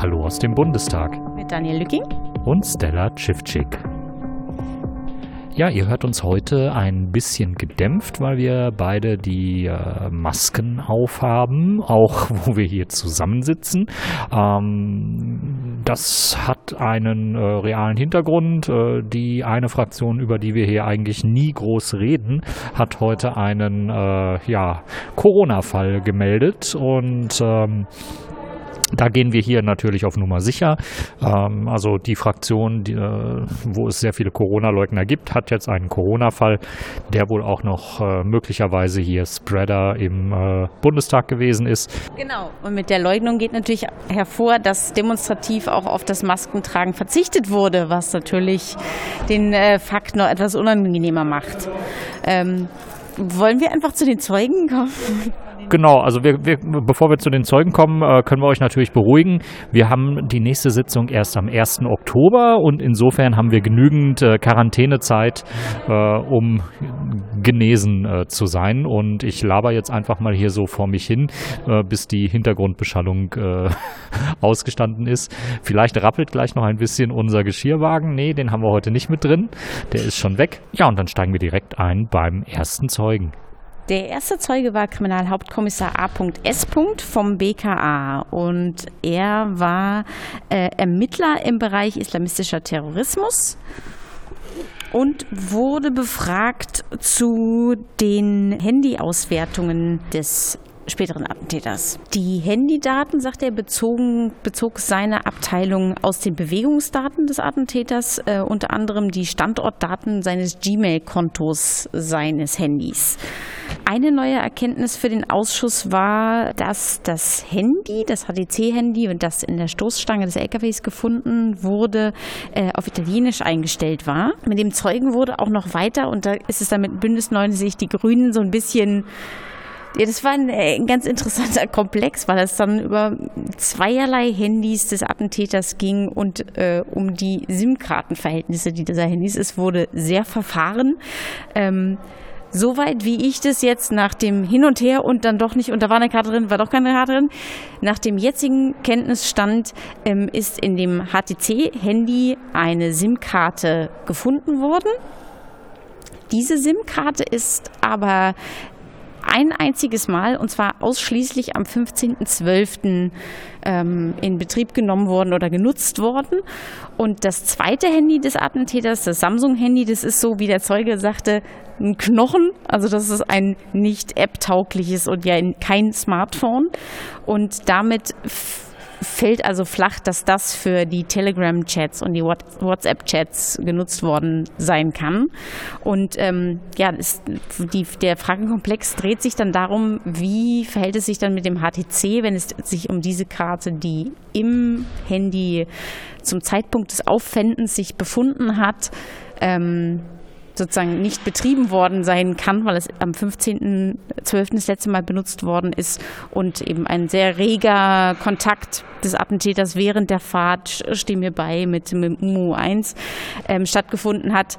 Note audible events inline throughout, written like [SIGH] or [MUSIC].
Hallo aus dem Bundestag. Mit Daniel Lücking und Stella Tschiffczyk. Ja, ihr hört uns heute ein bisschen gedämpft, weil wir beide die äh, Masken aufhaben, auch [LAUGHS] wo wir hier zusammensitzen. Ähm, das hat einen äh, realen Hintergrund. Äh, die eine Fraktion, über die wir hier eigentlich nie groß reden, hat heute einen äh, ja, Corona-Fall gemeldet und ähm, da gehen wir hier natürlich auf Nummer sicher. Ähm, also die Fraktion, die, äh, wo es sehr viele Corona-Leugner gibt, hat jetzt einen Corona-Fall, der wohl auch noch äh, möglicherweise hier Spreader im äh, Bundestag gewesen ist. Genau. Und mit der Leugnung geht natürlich hervor, dass demonstrativ auch auf das Maskentragen verzichtet wurde, was natürlich den äh, Fakt noch etwas unangenehmer macht. Ähm, wollen wir einfach zu den Zeugen kommen? Genau, also wir, wir, bevor wir zu den Zeugen kommen, äh, können wir euch natürlich beruhigen. Wir haben die nächste Sitzung erst am 1. Oktober und insofern haben wir genügend äh, Quarantänezeit, äh, um genesen äh, zu sein. Und ich laber jetzt einfach mal hier so vor mich hin, äh, bis die Hintergrundbeschallung äh, [LAUGHS] ausgestanden ist. Vielleicht rappelt gleich noch ein bisschen unser Geschirrwagen. Nee, den haben wir heute nicht mit drin. Der ist schon weg. Ja, und dann steigen wir direkt ein beim ersten Zeugen. Der erste Zeuge war Kriminalhauptkommissar A.S. vom BKA und er war äh, Ermittler im Bereich islamistischer Terrorismus und wurde befragt zu den Handyauswertungen des späteren Attentäters. Die Handydaten, sagt er, bezogen, bezog seine Abteilung aus den Bewegungsdaten des Attentäters, äh, unter anderem die Standortdaten seines Gmail-Kontos seines Handys. Eine neue Erkenntnis für den Ausschuss war, dass das Handy, das HTC-Handy und das in der Stoßstange des LKWs gefunden wurde, äh, auf Italienisch eingestellt war. Mit dem Zeugen wurde auch noch weiter, und da ist es dann mit Bündnis 90 die Grünen so ein bisschen ja, das war ein, äh, ein, ganz interessanter [LAUGHS] Komplex, weil es dann über zweierlei Handys des Attentäters ging und äh, um die SIM-Kartenverhältnisse dieser Handys. Es wurde sehr verfahren. Ähm, Soweit wie ich das jetzt nach dem Hin und Her und dann doch nicht, und da war eine Karte drin, war doch keine Karte drin, nach dem jetzigen Kenntnisstand ähm, ist in dem HTC-Handy eine SIM-Karte gefunden worden. Diese SIM-Karte ist aber ein einziges Mal und zwar ausschließlich am 15.12. Ähm, in Betrieb genommen worden oder genutzt worden. Und das zweite Handy des Attentäters, das Samsung-Handy, das ist so, wie der Zeuge sagte, ein Knochen. Also das ist ein nicht app-taugliches und ja kein Smartphone. Und damit fällt also flach, dass das für die Telegram-Chats und die WhatsApp-Chats genutzt worden sein kann. Und ähm, ja, ist, die, der Fragenkomplex dreht sich dann darum, wie verhält es sich dann mit dem HTC, wenn es sich um diese Karte, die im Handy zum Zeitpunkt des Auffändens sich befunden hat, ähm, sozusagen nicht betrieben worden sein kann, weil es am 15.12. das letzte Mal benutzt worden ist und eben ein sehr reger Kontakt des Attentäters während der Fahrt, stehen wir bei, mit, mit UMU 1 ähm, stattgefunden hat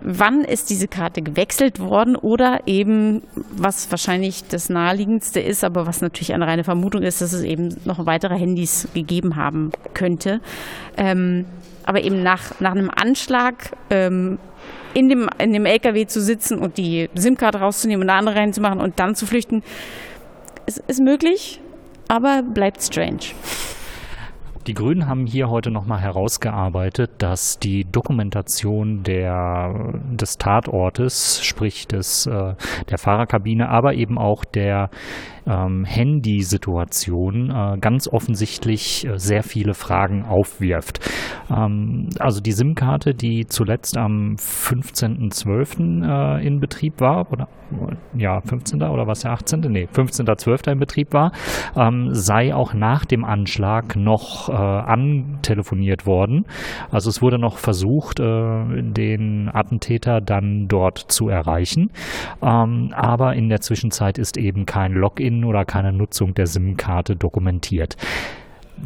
wann ist diese Karte gewechselt worden oder eben, was wahrscheinlich das naheliegendste ist, aber was natürlich eine reine Vermutung ist, dass es eben noch weitere Handys gegeben haben könnte. Ähm, aber eben nach, nach einem Anschlag ähm, in dem, in dem LKW zu sitzen und die SIM-Karte rauszunehmen und eine andere reinzumachen und dann zu flüchten, ist, ist möglich, aber bleibt strange. Die Grünen haben hier heute nochmal herausgearbeitet, dass die Dokumentation der, des Tatortes, sprich des, äh, der Fahrerkabine, aber eben auch der ähm, Handy-Situation äh, ganz offensichtlich äh, sehr viele Fragen aufwirft. Ähm, also die SIM-Karte, die zuletzt am 15.12. Äh, in Betrieb war, oder ja, 15. oder was der 18.? Nee, 15.12. in Betrieb war, ähm, sei auch nach dem Anschlag noch äh, antelefoniert worden. Also es wurde noch versucht, äh, den Attentäter dann dort zu erreichen. Ähm, aber in der Zwischenzeit ist eben kein Login oder keine Nutzung der SIM-Karte dokumentiert.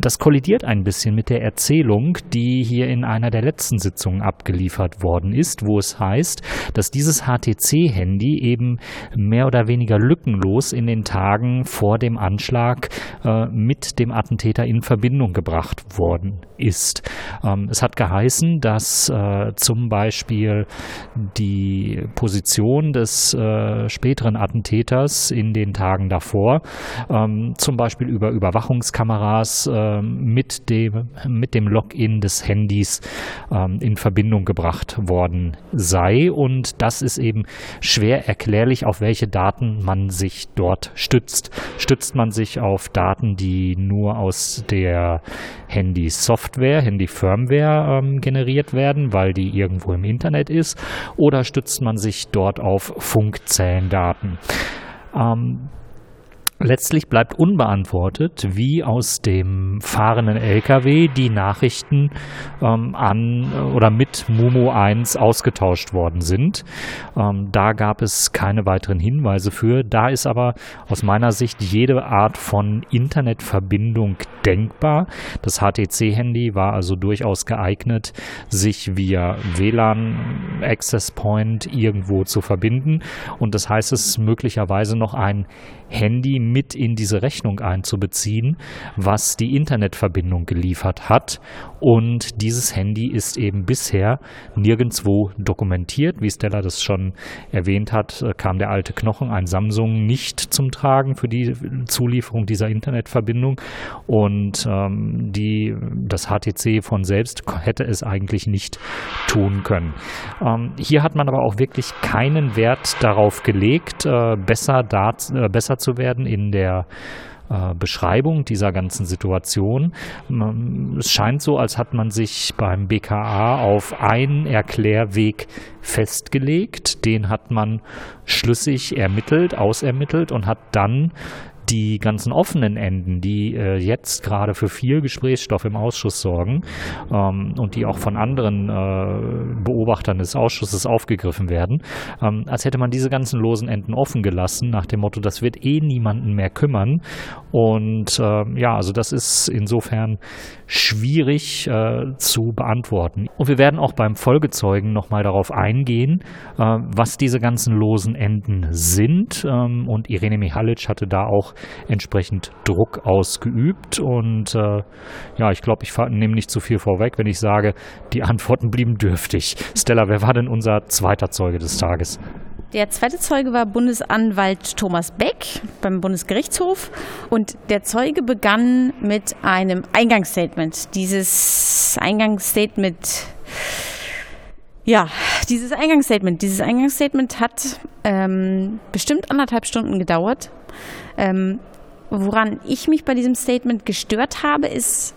Das kollidiert ein bisschen mit der Erzählung, die hier in einer der letzten Sitzungen abgeliefert worden ist, wo es heißt, dass dieses HTC-Handy eben mehr oder weniger lückenlos in den Tagen vor dem Anschlag äh, mit dem Attentäter in Verbindung gebracht worden ist. Ähm, es hat geheißen, dass äh, zum Beispiel die Position des äh, späteren Attentäters in den Tagen davor ähm, zum Beispiel über Überwachungskameras äh, mit, dem, mit dem Login des Handys ähm, in Verbindung gebracht worden sei. Und das ist eben schwer erklärlich, auf welche Daten man sich dort stützt. Stützt man sich auf Daten, die nur aus der Handy-Software, Handy-Firmware ähm, generiert werden, weil die irgendwo im Internet ist, oder stützt man sich dort auf Funkzellendaten? Ähm, Letztlich bleibt unbeantwortet, wie aus dem fahrenden LKW die Nachrichten ähm, an oder mit Mumo 1 ausgetauscht worden sind. Ähm, da gab es keine weiteren Hinweise für. Da ist aber aus meiner Sicht jede Art von Internetverbindung denkbar. Das HTC-Handy war also durchaus geeignet, sich via WLAN Access Point irgendwo zu verbinden. Und das heißt, es ist möglicherweise noch ein Handy mit in diese Rechnung einzubeziehen, was die Internetverbindung geliefert hat. Und dieses Handy ist eben bisher nirgendwo dokumentiert. Wie Stella das schon erwähnt hat, äh, kam der alte Knochen, ein Samsung, nicht zum Tragen für die Zulieferung dieser Internetverbindung. Und ähm, die, das HTC von selbst hätte es eigentlich nicht tun können. Ähm, hier hat man aber auch wirklich keinen Wert darauf gelegt, äh, besser, dat, äh, besser zu werden in der äh, Beschreibung dieser ganzen Situation. Es scheint so, als hat man sich beim BKA auf einen Erklärweg festgelegt. Den hat man schlüssig ermittelt, ausermittelt und hat dann die ganzen offenen Enden, die äh, jetzt gerade für viel Gesprächsstoff im Ausschuss sorgen ähm, und die auch von anderen äh, Beobachtern des Ausschusses aufgegriffen werden, ähm, als hätte man diese ganzen losen Enden offen gelassen, nach dem Motto, das wird eh niemanden mehr kümmern. Und äh, ja, also das ist insofern schwierig äh, zu beantworten. Und wir werden auch beim Folgezeugen nochmal darauf eingehen, äh, was diese ganzen losen Enden sind. Ähm, und Irene Mihalic hatte da auch entsprechend Druck ausgeübt. Und äh, ja, ich glaube, ich nehme nicht zu viel vorweg, wenn ich sage, die Antworten blieben dürftig. Stella, wer war denn unser zweiter Zeuge des Tages? Der zweite Zeuge war Bundesanwalt Thomas Beck beim Bundesgerichtshof und der Zeuge begann mit einem Eingangsstatement. Dieses Eingangsstatement, ja, dieses Eingangsstatement, dieses Eingangsstatement hat ähm, bestimmt anderthalb Stunden gedauert. Ähm, woran ich mich bei diesem Statement gestört habe, ist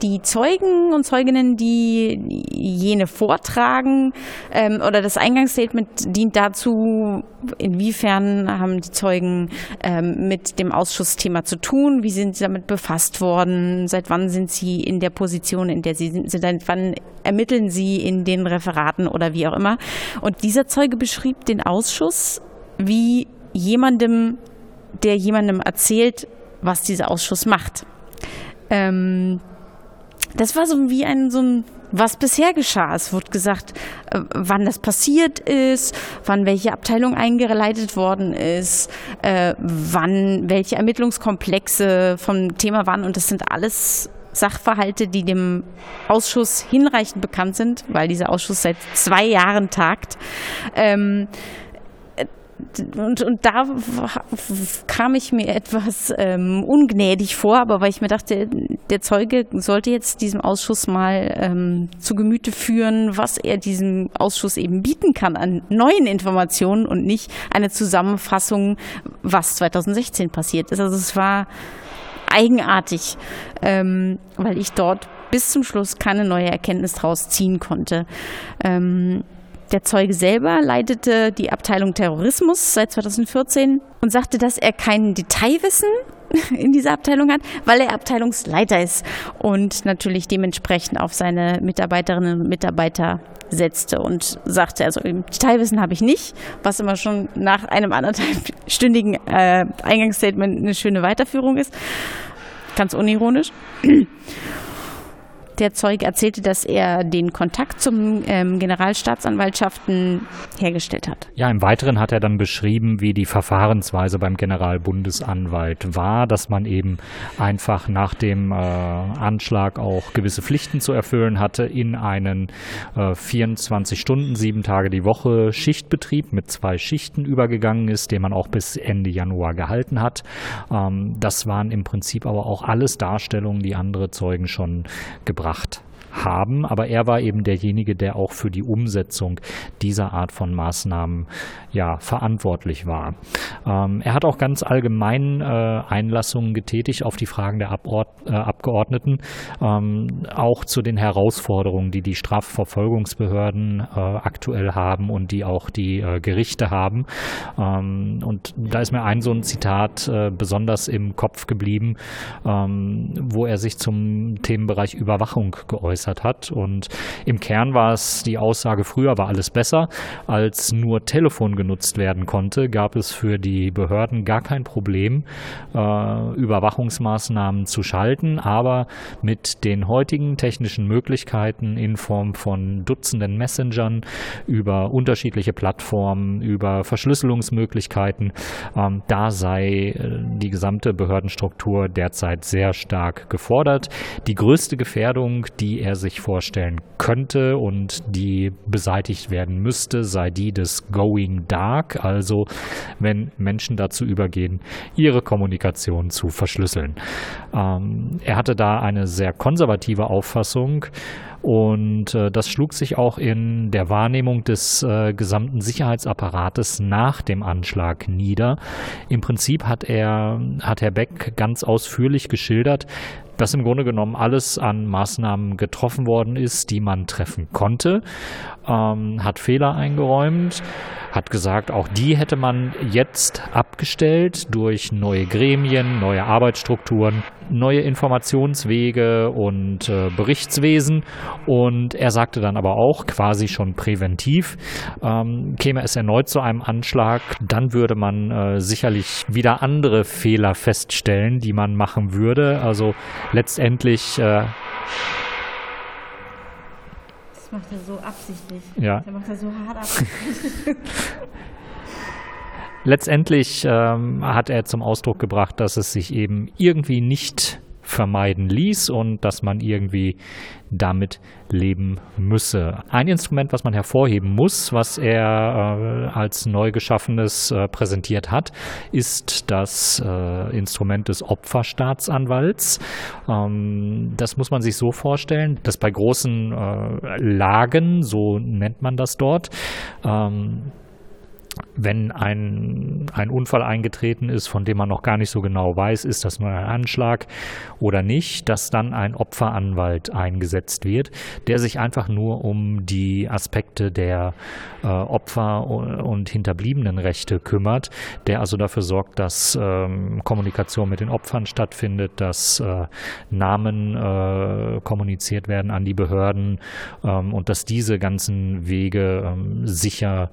die Zeugen und Zeuginnen, die jene vortragen, ähm, oder das Eingangsstatement dient dazu, inwiefern haben die Zeugen ähm, mit dem Ausschussthema zu tun, wie sind sie damit befasst worden, seit wann sind sie in der Position, in der sie sind, seit wann ermitteln sie in den Referaten oder wie auch immer. Und dieser Zeuge beschrieb den Ausschuss wie jemandem, der jemandem erzählt, was dieser Ausschuss macht. Ähm, das war so wie ein, so ein, was bisher geschah. Es wurde gesagt, äh, wann das passiert ist, wann welche Abteilung eingeleitet worden ist, äh, wann welche Ermittlungskomplexe vom Thema waren. Und das sind alles Sachverhalte, die dem Ausschuss hinreichend bekannt sind, weil dieser Ausschuss seit zwei Jahren tagt. Ähm, und, und da kam ich mir etwas ähm, ungnädig vor, aber weil ich mir dachte, der Zeuge sollte jetzt diesem Ausschuss mal ähm, zu Gemüte führen, was er diesem Ausschuss eben bieten kann an neuen Informationen und nicht eine Zusammenfassung, was 2016 passiert ist. Also es war eigenartig, ähm, weil ich dort bis zum Schluss keine neue Erkenntnis draus ziehen konnte. Ähm, der Zeuge selber leitete die Abteilung Terrorismus seit 2014 und sagte, dass er kein Detailwissen [LAUGHS] in dieser Abteilung hat, weil er Abteilungsleiter ist und natürlich dementsprechend auf seine Mitarbeiterinnen und Mitarbeiter setzte und sagte, also Detailwissen habe ich nicht, was immer schon nach einem anderthalbstündigen äh, Eingangsstatement eine schöne Weiterführung ist. ganz unironisch. Der Zeuge erzählte, dass er den Kontakt zum ähm, Generalstaatsanwaltschaften hergestellt hat. Ja, im Weiteren hat er dann beschrieben, wie die Verfahrensweise beim Generalbundesanwalt war, dass man eben einfach nach dem äh, Anschlag auch gewisse Pflichten zu erfüllen hatte in einen äh, 24 Stunden, sieben Tage die Woche Schichtbetrieb mit zwei Schichten übergegangen ist, den man auch bis Ende Januar gehalten hat. Ähm, das waren im Prinzip aber auch alles Darstellungen, die andere Zeugen schon gebracht gebracht haben, aber er war eben derjenige, der auch für die Umsetzung dieser Art von Maßnahmen ja verantwortlich war. Ähm, er hat auch ganz allgemein äh, Einlassungen getätigt auf die Fragen der Abord äh, Abgeordneten, ähm, auch zu den Herausforderungen, die die Strafverfolgungsbehörden äh, aktuell haben und die auch die äh, Gerichte haben. Ähm, und da ist mir ein so ein Zitat äh, besonders im Kopf geblieben, ähm, wo er sich zum Themenbereich Überwachung geäußert geäußert hat. Und im Kern war es die Aussage, früher war alles besser. Als nur Telefon genutzt werden konnte, gab es für die Behörden gar kein Problem, äh, Überwachungsmaßnahmen zu schalten. Aber mit den heutigen technischen Möglichkeiten in Form von Dutzenden Messengern über unterschiedliche Plattformen, über Verschlüsselungsmöglichkeiten, ähm, da sei äh, die gesamte Behördenstruktur derzeit sehr stark gefordert. Die größte Gefährdung, die er er sich vorstellen könnte und die beseitigt werden müsste, sei die des Going Dark, also wenn Menschen dazu übergehen, ihre Kommunikation zu verschlüsseln. Ähm, er hatte da eine sehr konservative Auffassung, und äh, das schlug sich auch in der Wahrnehmung des äh, gesamten Sicherheitsapparates nach dem Anschlag nieder. Im Prinzip hat er, hat Herr Beck ganz ausführlich geschildert, dass im Grunde genommen alles an Maßnahmen getroffen worden ist, die man treffen konnte, ähm, hat Fehler eingeräumt, hat gesagt, auch die hätte man jetzt abgestellt durch neue Gremien, neue Arbeitsstrukturen, neue Informationswege und äh, Berichtswesen. Und er sagte dann aber auch quasi schon präventiv, ähm, käme es erneut zu einem Anschlag, dann würde man äh, sicherlich wieder andere Fehler feststellen, die man machen würde. Also letztendlich äh, macht er so absichtlich. Ja. Der macht er so hart absichtlich. [LAUGHS] Letztendlich ähm, hat er zum Ausdruck gebracht, dass es sich eben irgendwie nicht vermeiden ließ und dass man irgendwie damit leben müsse. Ein Instrument, was man hervorheben muss, was er äh, als neu geschaffenes äh, präsentiert hat, ist das äh, Instrument des Opferstaatsanwalts. Ähm, das muss man sich so vorstellen, dass bei großen äh, Lagen, so nennt man das dort, ähm, wenn ein, ein Unfall eingetreten ist, von dem man noch gar nicht so genau weiß, ist das nur ein Anschlag oder nicht, dass dann ein Opferanwalt eingesetzt wird, der sich einfach nur um die Aspekte der äh, Opfer und hinterbliebenen Rechte kümmert, der also dafür sorgt, dass ähm, Kommunikation mit den Opfern stattfindet, dass äh, Namen äh, kommuniziert werden an die Behörden ähm, und dass diese ganzen Wege ähm, sicher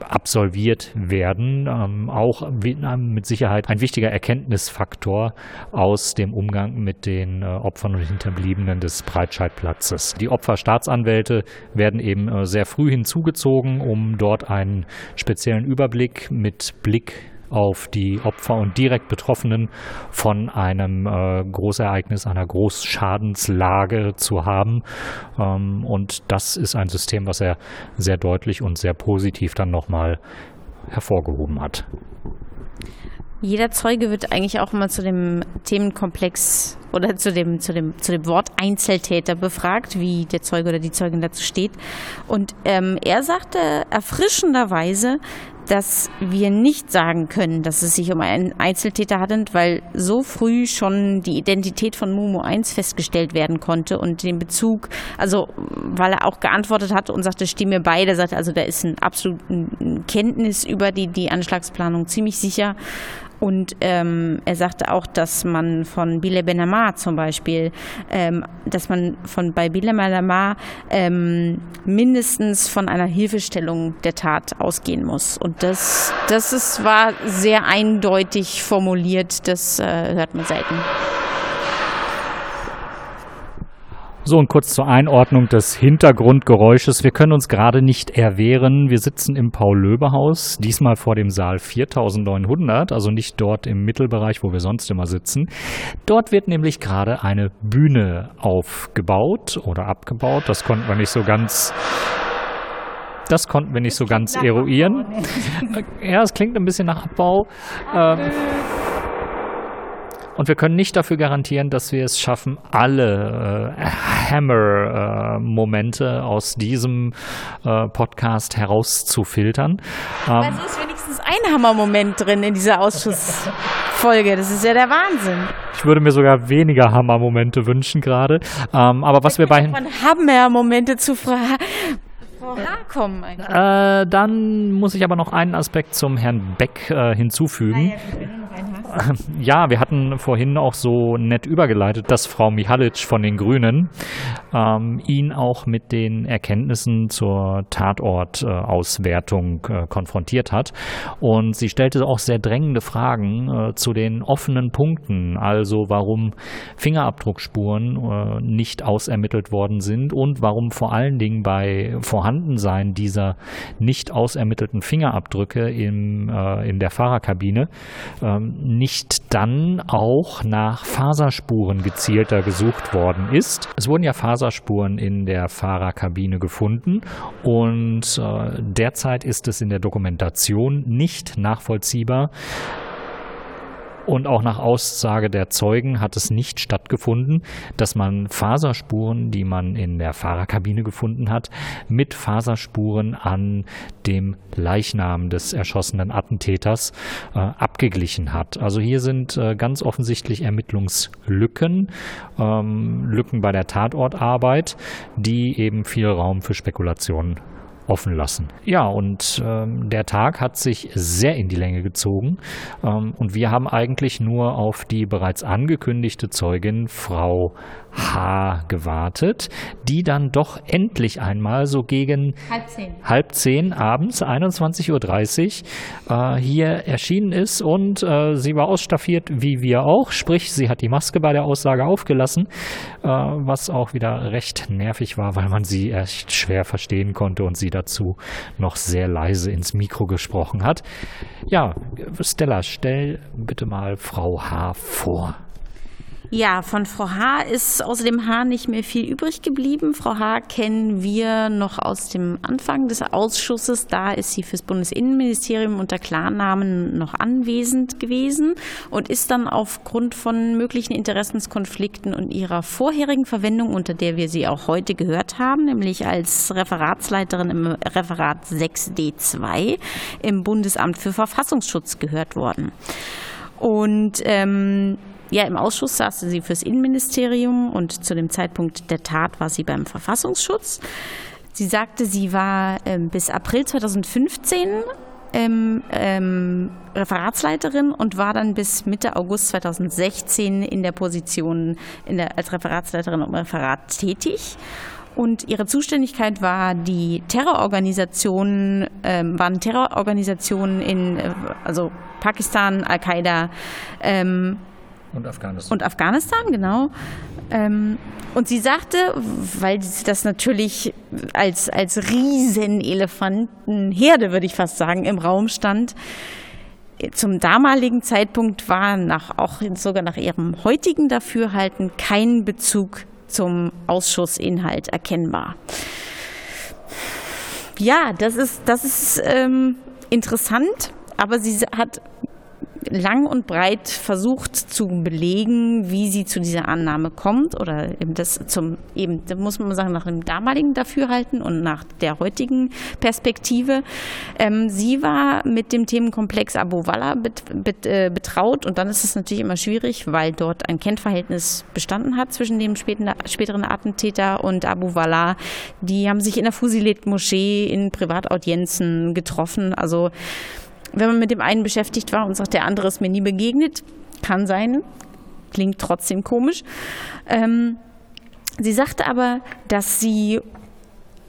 absolviert werden. Ähm, auch mit Sicherheit ein wichtiger Erkenntnisfaktor aus dem Umgang mit den äh, Opfern und Hinterbliebenen des Breitscheidplatzes. Die Opferstaatsanwälte werden eben äh, sehr früh hinzugezogen, um dort einen speziellen Überblick mit Blick auf die Opfer und direkt Betroffenen von einem äh, Großereignis, einer Großschadenslage zu haben. Ähm, und das ist ein System, was er sehr deutlich und sehr positiv dann nochmal hervorgehoben hat. Jeder Zeuge wird eigentlich auch immer zu dem Themenkomplex oder zu dem, zu dem, zu dem Wort Einzeltäter befragt, wie der Zeuge oder die Zeugin dazu steht. Und ähm, er sagte erfrischenderweise, dass wir nicht sagen können, dass es sich um einen Einzeltäter handelt, weil so früh schon die Identität von Momo 1 festgestellt werden konnte und den Bezug, also weil er auch geantwortet hat und sagte, stimme bei, der sagte, also da ist ein absoluten Kenntnis über die, die Anschlagsplanung ziemlich sicher Und ähm, er sagte auch, dass man von Bile Benamar zum Beispiel, ähm, dass man von bei Bile Benamar ähm, mindestens von einer Hilfestellung der Tat ausgehen muss. Und das, das ist, war sehr eindeutig formuliert, das äh, hört man selten. So und kurz zur Einordnung des Hintergrundgeräusches. Wir können uns gerade nicht erwehren. Wir sitzen im Paul-Löbe-Haus, diesmal vor dem Saal 4900, also nicht dort im Mittelbereich, wo wir sonst immer sitzen. Dort wird nämlich gerade eine Bühne aufgebaut oder abgebaut. Das konnten wir nicht so ganz das konnten wir nicht so ganz eruieren. Ja, es klingt ein bisschen nach Abbau. Ähm, und wir können nicht dafür garantieren, dass wir es schaffen, alle äh, Hammer-Momente äh, aus diesem äh, Podcast herauszufiltern. Ähm, also ist wenigstens ein Hammer-Moment drin in dieser Ausschussfolge. Das ist ja der Wahnsinn. Ich würde mir sogar weniger Hammer-Momente wünschen gerade. Ähm, aber was wir bei... Von Hammer-Momente zu fragen. kommen Äh, dann muss ich aber noch einen Aspekt zum Herrn Beck äh, hinzufügen. Ah, ja, ja, wir hatten vorhin auch so nett übergeleitet, dass Frau Mihalic von den Grünen ähm, ihn auch mit den Erkenntnissen zur Tatortauswertung äh, konfrontiert hat. Und sie stellte auch sehr drängende Fragen äh, zu den offenen Punkten, also warum Fingerabdruckspuren äh, nicht ausermittelt worden sind und warum vor allen Dingen bei Vorhandensein dieser nicht ausermittelten Fingerabdrücke im, äh, in der Fahrerkabine ähm, nicht dann auch nach Faserspuren gezielter gesucht worden ist. Es wurden ja Faserspuren in der Fahrerkabine gefunden und äh, derzeit ist es in der Dokumentation nicht nachvollziehbar, und auch nach Aussage der Zeugen hat es nicht stattgefunden, dass man Faserspuren, die man in der Fahrerkabine gefunden hat, mit Faserspuren an dem Leichnam des erschossenen Attentäters äh, abgeglichen hat. Also hier sind äh, ganz offensichtlich Ermittlungslücken, ähm, Lücken bei der Tatortarbeit, die eben viel Raum für Spekulationen offen lassen. Ja, und ähm, der Tag hat sich sehr in die Länge gezogen ähm, und wir haben eigentlich nur auf die bereits angekündigte Zeugin Frau H gewartet, die dann doch endlich einmal so gegen halb zehn, halb zehn abends, 21.30 Uhr, äh, hier erschienen ist und äh, sie war ausstaffiert wie wir auch, sprich sie hat die Maske bei der Aussage aufgelassen, äh, was auch wieder recht nervig war, weil man sie echt schwer verstehen konnte und sie dazu noch sehr leise ins Mikro gesprochen hat. Ja, Stella, stell bitte mal Frau H vor. Ja, von Frau H. ist außer dem H. nicht mehr viel übrig geblieben. Frau H. kennen wir noch aus dem Anfang des Ausschusses. Da ist sie fürs Bundesinnenministerium unter Klarnamen noch anwesend gewesen und ist dann aufgrund von möglichen Interessenskonflikten und ihrer vorherigen Verwendung, unter der wir sie auch heute gehört haben, nämlich als Referatsleiterin im Referat 6D2 im Bundesamt für Verfassungsschutz gehört worden. Und ähm, ja, im Ausschuss saß sie fürs Innenministerium und zu dem Zeitpunkt der Tat war sie beim Verfassungsschutz. Sie sagte, sie war ähm, bis April 2015 ähm, ähm, Referatsleiterin und war dann bis Mitte August 2016 in der Position in der, als Referatsleiterin im Referat tätig. Und ihre Zuständigkeit war die Terrororganisationen, ähm, waren Terrororganisationen in äh, also Pakistan, Al-Qaida, ähm, und Afghanistan. Und Afghanistan, genau. Ähm, und sie sagte, weil das natürlich als, als Riesenelefantenherde, würde ich fast sagen, im Raum stand, zum damaligen Zeitpunkt war nach, auch sogar nach ihrem heutigen Dafürhalten kein Bezug zum Ausschussinhalt erkennbar. Ja, das ist, das ist ähm, interessant, aber sie hat lang und breit versucht zu belegen, wie sie zu dieser Annahme kommt oder eben das zum eben, da muss man sagen, nach dem damaligen Dafürhalten und nach der heutigen Perspektive. Ähm, sie war mit dem Themenkomplex Abu Walla bet, bet, äh, betraut und dann ist es natürlich immer schwierig, weil dort ein Kennverhältnis bestanden hat zwischen dem späten, späteren Attentäter und Abu Walla. Die haben sich in der Fusilet-Moschee in Privataudienzen getroffen. Also wenn man mit dem einen beschäftigt war und sagt, der andere ist mir nie begegnet, kann sein, klingt trotzdem komisch. Ähm, sie sagte aber, dass sie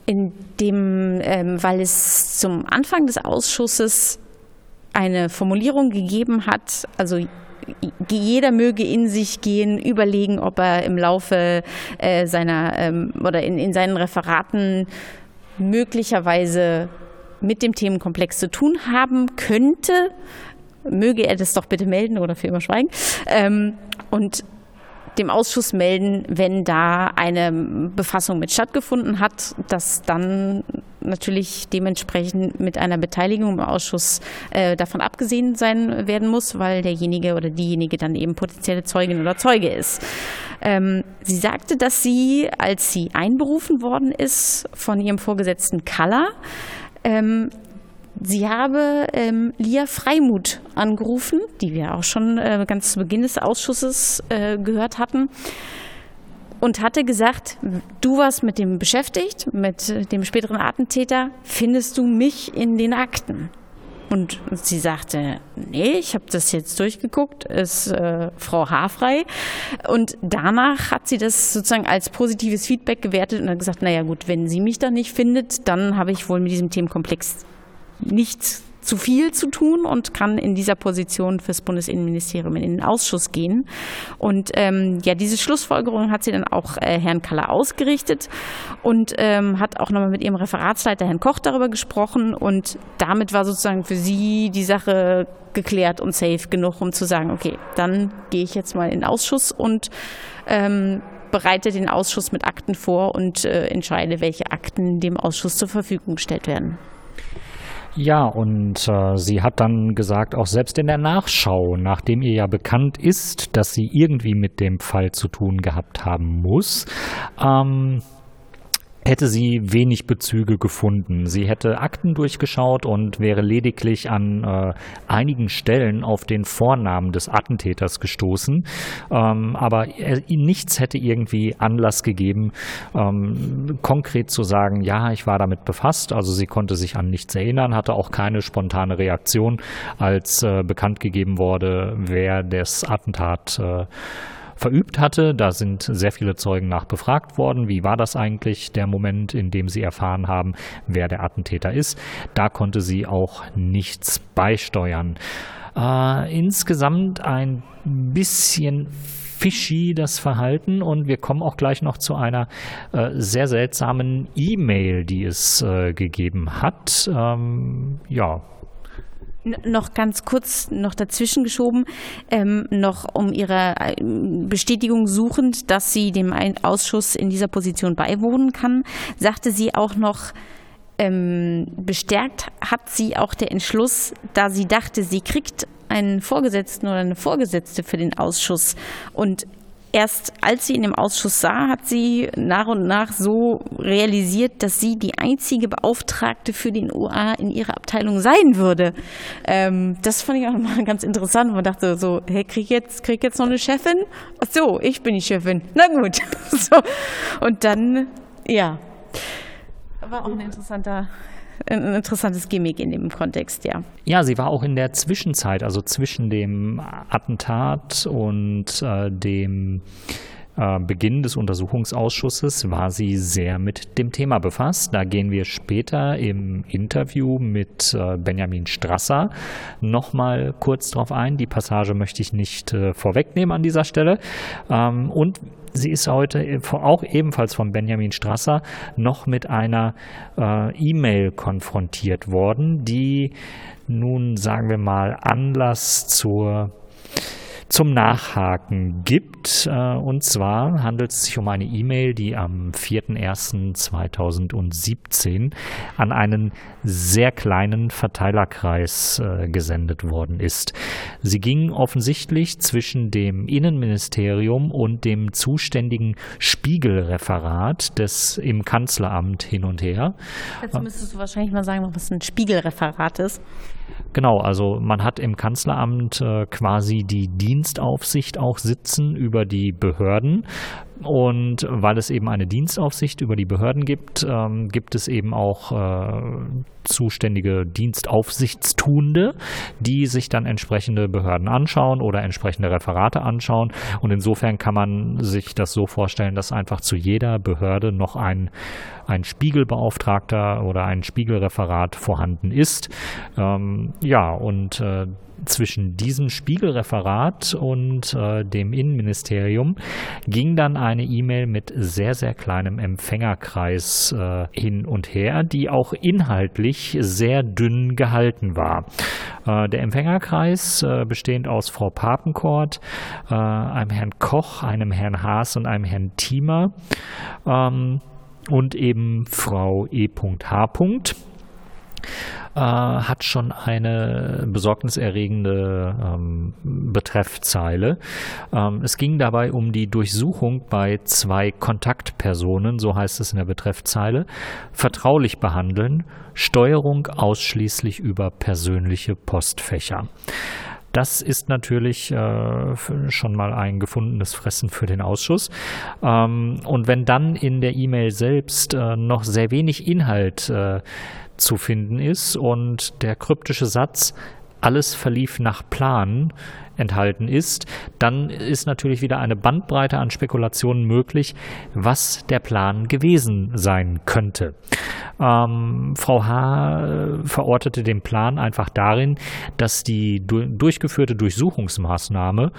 in dem, ähm, weil es zum Anfang des Ausschusses eine Formulierung gegeben hat, also jeder möge in sich gehen, überlegen, ob er im Laufe äh, seiner ähm, oder in, in seinen Referaten möglicherweise mit dem Themenkomplex zu tun haben könnte, möge er das doch bitte melden oder für immer schweigen. Ähm, und dem Ausschuss melden, wenn da eine Befassung mit stattgefunden hat, dass dann natürlich dementsprechend mit einer Beteiligung im Ausschuss äh, davon abgesehen sein werden muss, weil derjenige oder diejenige dann eben potenzielle Zeugin oder Zeuge ist. Ähm, sie sagte, dass sie, als sie einberufen worden ist von ihrem Vorgesetzten Kaller, ähm, Sie habe ähm, Lia Freimuth angerufen, die wir auch schon äh, ganz zu Beginn des Ausschusses äh, gehört hatten, und hatte gesagt, du warst mit dem beschäftigt, mit dem späteren Attentäter, findest du mich in den Akten? Und sie sagte, nee, ich habe das jetzt durchgeguckt, ist äh, Frau Haarfrei. Und danach hat sie das sozusagen als positives Feedback gewertet und hat gesagt, naja gut, wenn sie mich da nicht findet, dann habe ich wohl mit diesem Themenkomplex nicht zu viel zu tun und kann in dieser Position fürs Bundesinnenministerium in den Ausschuss gehen. Und ähm, ja, diese Schlussfolgerung hat sie dann auch äh, Herrn Kaller ausgerichtet und ähm, hat auch nochmal mit ihrem Referatsleiter Herrn Koch darüber gesprochen. Und damit war sozusagen für sie die Sache geklärt und safe genug, um zu sagen, okay, dann gehe ich jetzt mal in den Ausschuss und ähm, bereite den Ausschuss mit Akten vor und äh, entscheide, welche Akten dem Ausschuss zur Verfügung gestellt werden. Ja, und äh, sie hat dann gesagt, auch selbst in der Nachschau, nachdem ihr ja bekannt ist, dass sie irgendwie mit dem Fall zu tun gehabt haben muss, ähm, hätte sie wenig Bezüge gefunden. Sie hätte Akten durchgeschaut und wäre lediglich an äh, einigen Stellen auf den Vornamen des Attentäters gestoßen. Ähm, aber er, nichts hätte irgendwie Anlass gegeben, ähm, konkret zu sagen, ja, ich war damit befasst. Also sie konnte sich an nichts erinnern, hatte auch keine spontane Reaktion, als äh, bekannt gegeben wurde, wer das Attentat äh, verübt hatte. Da sind sehr viele Zeugen nach befragt worden. Wie war das eigentlich, der Moment, in dem sie erfahren haben, wer der Attentäter ist? Da konnte sie auch nichts beisteuern. Äh, insgesamt ein bisschen fishy das Verhalten und wir kommen auch gleich noch zu einer äh, sehr seltsamen E-Mail, die es äh, gegeben hat. Ähm, ja, noch ganz kurz noch dazwischen geschoben, ähm, noch um ihre äh, Bestätigung suchend, dass sie dem Ausschuss in dieser Position beiwohnen kann, sagte sie auch noch, ähm, bestärkt hat sie auch der Entschluss, da sie dachte, sie kriegt einen Vorgesetzten oder eine Vorgesetzte für den Ausschuss. Und erst als sie in dem Ausschuss sah, hat sie nach und nach so realisiert, dass sie die einzige Beauftragte für den UA in ihrer Abteilung sein würde. Ähm, das fand ich auch mal ganz interessant. Man dachte so, hey, krieg ich jetzt, krieg jetzt noch eine Chefin? Ach so, ich bin die Chefin. Na gut. [LAUGHS] so. Und dann, ja. War auch ein interessanter ein interessantes Gimmick in dem Kontext, ja. Ja, sie war auch in der Zwischenzeit, also zwischen dem Attentat und äh, dem äh, Beginn des Untersuchungsausschusses war sie sehr mit dem Thema befasst. Da gehen wir später im Interview mit äh, Benjamin Strasser nochmal kurz drauf ein. Die Passage möchte ich nicht äh, vorwegnehmen an dieser Stelle. Ähm, und sie ist heute auch ebenfalls von Benjamin Strasser noch mit einer äh, E-Mail konfrontiert worden, die nun, sagen wir mal, Anlass zur zum Nachhaken gibt. Äh, und zwar handelt es sich um eine E-Mail, die am 4.1.2017 an einen sehr kleinen Verteilerkreis äh, gesendet worden ist. Sie ging offensichtlich zwischen dem Innenministerium und dem zuständigen Spiegelreferat des im Kanzleramt hin und her. Jetzt müsstest du wahrscheinlich mal sagen, was ein Spiegelreferat ist. Genau, also man hat im Kanzleramt äh, quasi die Dienstaufsicht auch sitzen über die Behörden. Und weil es eben eine Dienstaufsicht über die Behörden gibt, ähm, gibt es eben auch äh, zuständige Dienstaufsichtstuende, die sich dann entsprechende Behörden anschauen oder entsprechende Referate anschauen. Und insofern kann man sich das so vorstellen, dass einfach zu jeder Behörde noch ein, ein Spiegelbeauftragter oder ein Spiegelreferat vorhanden ist. Ähm, ja, und äh, zwischen diesem Spiegelreferat und äh, dem Innenministerium ging dann eine E-Mail mit sehr, sehr kleinem Empfängerkreis äh, hin und her, die auch inhaltlich sehr dünn gehalten war. Äh, der Empfängerkreis, äh, bestehend aus Frau Papenkort, äh, einem Herrn Koch, einem Herrn Haas und einem Herrn Thiemer ähm, und eben Frau E.H äh, hat schon eine besorgniserregende ähm, Betreffzeile. Ähm, es ging dabei um die Durchsuchung bei zwei Kontaktpersonen, so heißt es in der Betreffzeile, vertraulich behandeln, Steuerung ausschließlich über persönliche Postfächer. Das ist natürlich äh, schon mal ein gefundenes Fressen für den Ausschuss. Ähm, und wenn dann in der E-Mail selbst äh, noch sehr wenig Inhalt äh, zu finden ist und der kryptische Satz alles verlief nach Plan enthalten ist, dann ist natürlich wieder eine Bandbreite an Spekulationen möglich, was der Plan gewesen sein könnte. Ähm, Frau H. Verortete den Plan einfach darin, dass die du durchgeführte Durchsuchungsmaßnahme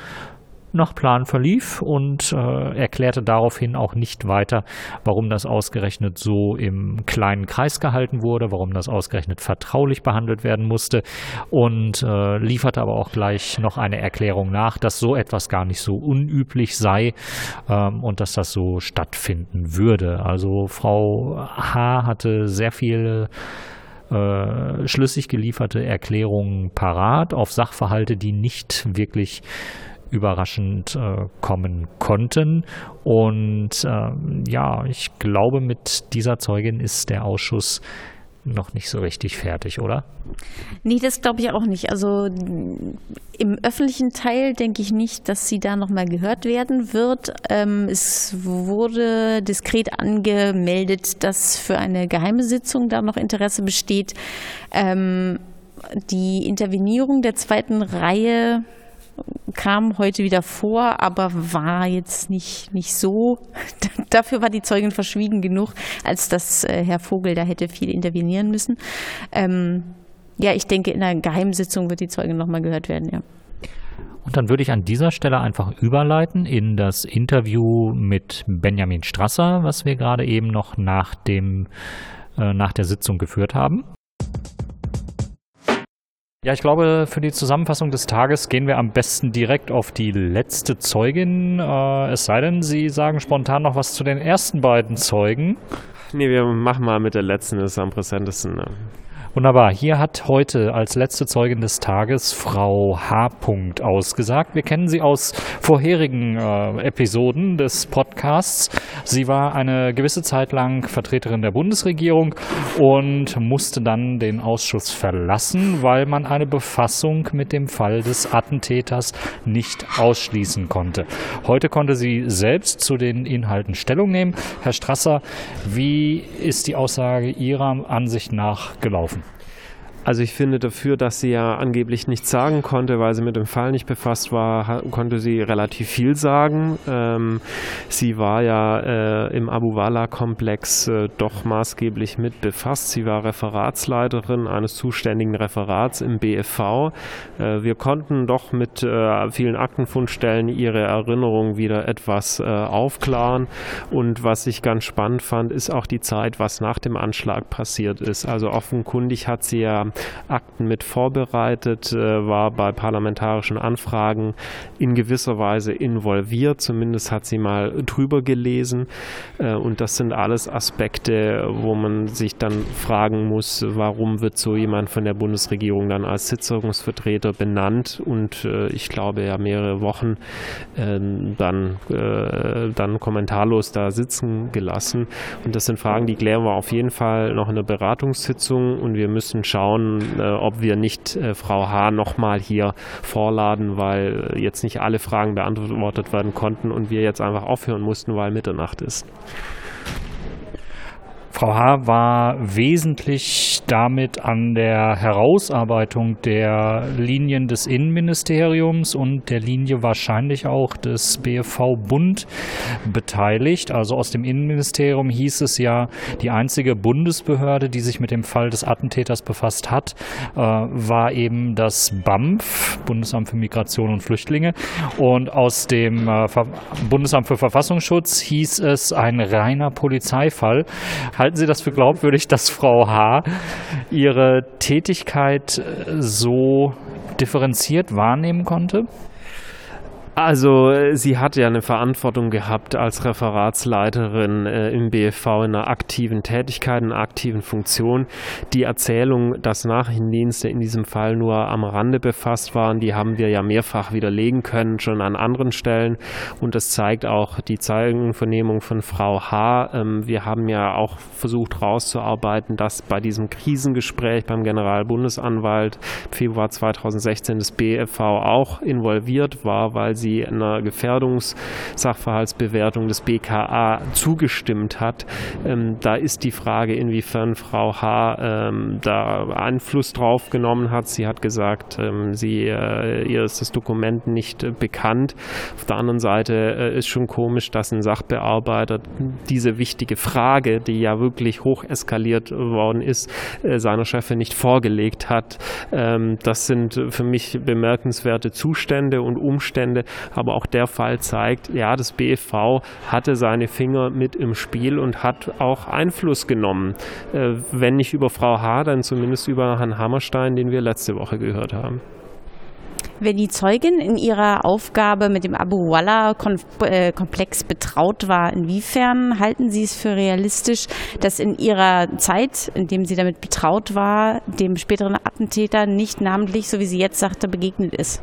nach Plan verlief und äh, erklärte daraufhin auch nicht weiter, warum das ausgerechnet so im kleinen Kreis gehalten wurde, warum das ausgerechnet vertraulich behandelt werden musste und äh, lieferte aber auch gleich noch eine Erklärung nach, dass so etwas gar nicht so unüblich sei ähm, und dass das so stattfinden würde. Also Frau H. hatte sehr viele äh, schlüssig gelieferte Erklärungen parat auf Sachverhalte, die nicht wirklich überraschend äh, kommen konnten. Und äh, ja, ich glaube, mit dieser Zeugin ist der Ausschuss noch nicht so richtig fertig, oder? Nee, das glaube ich auch nicht. Also im öffentlichen Teil denke ich nicht, dass sie da nochmal gehört werden wird. Ähm, es wurde diskret angemeldet, dass für eine geheime Sitzung da noch Interesse besteht. Ähm, die Intervenierung der zweiten Reihe kam heute wieder vor, aber war jetzt nicht, nicht so. [LAUGHS] Dafür war die Zeugin verschwiegen genug, als dass äh, Herr Vogel da hätte viel intervenieren müssen. Ähm, ja, ich denke, in einer Geheimsitzung wird die Zeugin nochmal gehört werden, ja. Und dann würde ich an dieser Stelle einfach überleiten in das Interview mit Benjamin Strasser, was wir gerade eben noch nach, dem, äh, nach der Sitzung geführt haben. Ja, ich glaube, für die Zusammenfassung des Tages gehen wir am besten direkt auf die letzte Zeugin. Äh, es sei denn, Sie sagen spontan noch was zu den ersten beiden Zeugen. Nee, wir machen mal mit der letzten, das ist am präsentesten. Ne? Wunderbar. Hier hat heute als letzte Zeugin des Tages Frau H. ausgesagt. Wir kennen sie aus vorherigen äh, Episoden des Podcasts. Sie war eine gewisse Zeit lang Vertreterin der Bundesregierung und musste dann den Ausschuss verlassen, weil man eine Befassung mit dem Fall des Attentäters nicht ausschließen konnte. Heute konnte sie selbst zu den Inhalten Stellung nehmen. Herr Strasser, wie ist die Aussage Ihrer Ansicht nach gelaufen? Also ich finde dafür, dass sie ja angeblich nichts sagen konnte, weil sie mit dem Fall nicht befasst war, konnte sie relativ viel sagen. Ähm, sie war ja äh, im Abu Wala-Komplex äh, doch maßgeblich mit befasst. Sie war Referatsleiterin eines zuständigen Referats im BFV. Äh, wir konnten doch mit äh, vielen Aktenfundstellen ihre Erinnerungen wieder etwas äh, aufklaren. Und was ich ganz spannend fand, ist auch die Zeit, was nach dem Anschlag passiert ist. Also offenkundig hat sie ja Akten mit vorbereitet, äh, war bei parlamentarischen Anfragen in gewisser Weise involviert. Zumindest hat sie mal drüber gelesen. Äh, und das sind alles Aspekte, wo man sich dann fragen muss, warum wird so jemand von der Bundesregierung dann als Sitzungsvertreter benannt und äh, ich glaube ja mehrere Wochen dann, dann kommentarlos da sitzen gelassen. Und das sind Fragen, die klären wir auf jeden Fall noch in der Beratungssitzung und wir müssen schauen, schauen, äh, ob wir nicht äh, Frau H. nochmal hier vorladen, weil jetzt nicht alle Fragen beantwortet werden konnten und wir jetzt einfach aufhören mussten, weil Mitternacht ist. Frau H. war wesentlich damit an der Herausarbeitung der Linien des Innenministeriums und der Linie wahrscheinlich auch des BFV-Bund beteiligt. Also aus dem Innenministerium hieß es ja, die einzige Bundesbehörde, die sich mit dem Fall des Attentäters befasst hat, äh, war eben das BAMF, Bundesamt für Migration und Flüchtlinge. Und aus dem äh, Bundesamt für Verfassungsschutz hieß es ein reiner Polizeifall. Halten Sie das für glaubwürdig, dass Frau H. ihre Tätigkeit äh, so differenziert wahrnehmen konnte? Also äh, sie hat ja eine Verantwortung gehabt als Referatsleiterin äh, im BFV in einer aktiven Tätigkeit, in einer aktiven Funktion. Die Erzählung, dass Nachrichtendienste in diesem Fall nur am Rande befasst waren, die haben wir ja mehrfach widerlegen können, schon an anderen Stellen. Und das zeigt auch die Zeugenvernehmung von Frau H. Ähm, wir haben ja auch versucht herauszuarbeiten, dass bei diesem Krisengespräch beim Generalbundesanwalt Februar 2016 das BFV auch involviert war, weil sie sie einer Gefährdungssachverhaltsbewertung des BKA zugestimmt hat. Ähm, da ist die Frage, inwiefern Frau H. Ähm, da Einfluss drauf genommen hat. Sie hat gesagt, ähm, sie, äh, ihr ist das Dokument nicht äh, bekannt. Auf der anderen Seite äh, ist schon komisch, dass ein Sachbearbeiter diese wichtige Frage, die ja wirklich hoch eskaliert worden ist, äh, seiner Chefin nicht vorgelegt hat. Ähm, das sind für mich bemerkenswerte Zustände und Umstände, aber auch der Fall zeigt, ja, das BFV hatte seine Finger mit im Spiel und hat auch Einfluss genommen. Äh, wenn nicht über Frau H., dann zumindest über Herrn Hammerstein, den wir letzte Woche gehört haben. Wenn die Zeugin in ihrer Aufgabe mit dem Abu Walla-Komplex äh, betraut war, inwiefern halten Sie es für realistisch, dass in ihrer Zeit, in dem sie damit betraut war, dem späteren Attentäter nicht namentlich, so wie sie jetzt sagte, begegnet ist?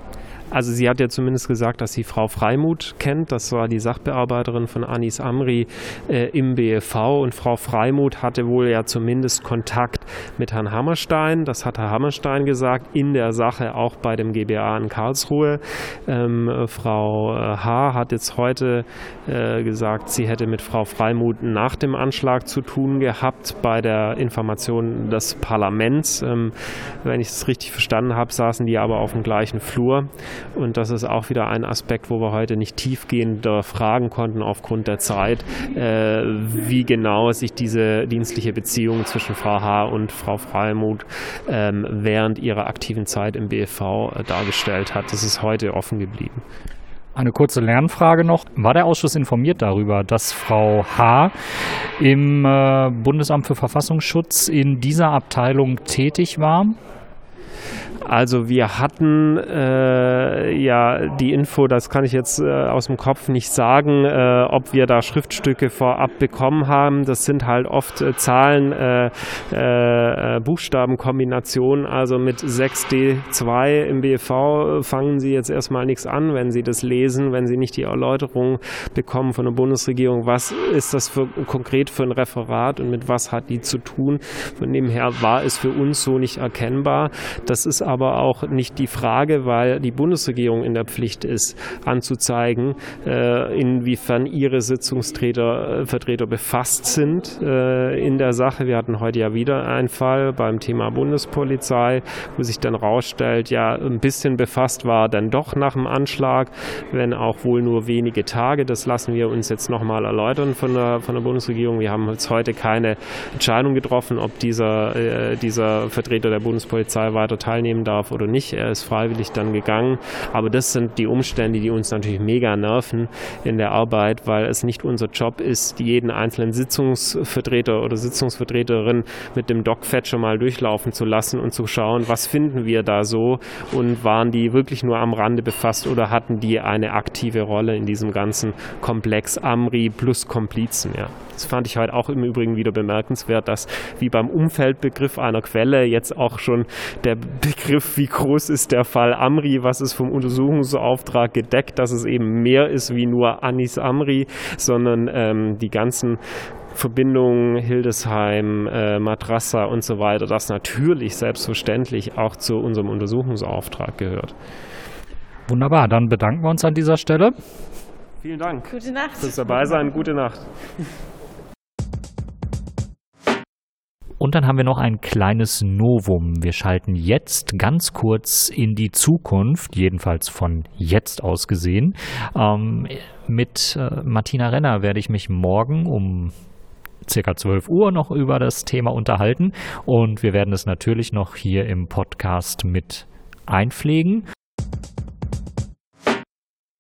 Also sie hat ja zumindest gesagt, dass sie Frau Freimuth kennt. Das war die Sachbearbeiterin von Anis Amri äh, im BFV. Und Frau Freimuth hatte wohl ja zumindest Kontakt mit Herrn Hammerstein. Das hat Herr Hammerstein gesagt, in der Sache auch bei dem GBA in Karlsruhe. Ähm, Frau äh, H. hat jetzt heute äh, gesagt, sie hätte mit Frau Freimuth nach dem Anschlag zu tun gehabt bei der Information des Parlaments. Ähm, wenn ich es richtig verstanden habe, saßen die aber auf dem gleichen Flur. Und das ist auch wieder ein Aspekt, wo wir heute nicht tiefgehender fragen konnten aufgrund der Zeit, äh, wie genau sich diese dienstliche Beziehung zwischen Frau H. und Frau Freimuth ähm, während ihrer aktiven Zeit im BFV äh, dargestellt hat. Das ist heute offen geblieben. Eine kurze Lernfrage noch. War der Ausschuss informiert darüber, dass Frau H. im äh, Bundesamt für Verfassungsschutz in dieser Abteilung tätig war? Also wir hatten äh, ja die Info, das kann ich jetzt äh, aus dem Kopf nicht sagen, äh, ob wir da Schriftstücke vorab bekommen haben. Das sind halt oft äh, Zahlen, äh, äh, Buchstabenkombinationen. Also mit 6D2 im BV fangen Sie jetzt erstmal nichts an, wenn Sie das lesen, wenn Sie nicht die Erläuterung bekommen von der Bundesregierung, was ist das für, konkret für ein Referat und mit was hat die zu tun. Von dem her war es für uns so nicht erkennbar. Das ist aber auch nicht die Frage, weil die Bundesregierung in der Pflicht ist, anzuzeigen, äh, inwiefern ihre Sitzungsträger, äh, befasst sind äh, in der Sache. Wir hatten heute ja wieder einen Fall beim Thema Bundespolizei, wo sich dann rausstellt, ja, ein bisschen befasst war dann doch nach dem Anschlag, wenn auch wohl nur wenige Tage. Das lassen wir uns jetzt nochmal erläutern von der, von der Bundesregierung. Wir haben jetzt heute keine Entscheidung getroffen, ob dieser, äh, dieser Vertreter der Bundespolizei weiter teilnehmen darf oder nicht. Er ist freiwillig dann gegangen. Aber das sind die Umstände, die uns natürlich mega nerven in der Arbeit, weil es nicht unser Job ist, jeden einzelnen Sitzungsvertreter oder Sitzungsvertreterin mit dem DocFetcher mal durchlaufen zu lassen und zu schauen, was finden wir da so und waren die wirklich nur am Rande befasst oder hatten die eine aktive Rolle in diesem ganzen Komplex Amri plus Komplizen. Ja. Das fand ich heute auch im Übrigen wieder bemerkenswert, dass wie beim Umfeldbegriff einer Quelle jetzt auch schon der Begriff, wie groß ist der Fall Amri, was ist vom Untersuchungsauftrag gedeckt, dass es eben mehr ist wie nur Anis Amri, sondern ähm, die ganzen Verbindungen Hildesheim, äh, Madrassa und so weiter, das natürlich selbstverständlich auch zu unserem Untersuchungsauftrag gehört. Wunderbar, dann bedanken wir uns an dieser Stelle. Vielen Dank. Gute Nacht. Fürs dabei sein. Gute Nacht. Und dann haben wir noch ein kleines Novum. Wir schalten jetzt ganz kurz in die Zukunft, jedenfalls von jetzt aus gesehen. Ähm, mit äh, Martina Renner werde ich mich morgen um circa 12 Uhr noch über das Thema unterhalten und wir werden es natürlich noch hier im Podcast mit einpflegen.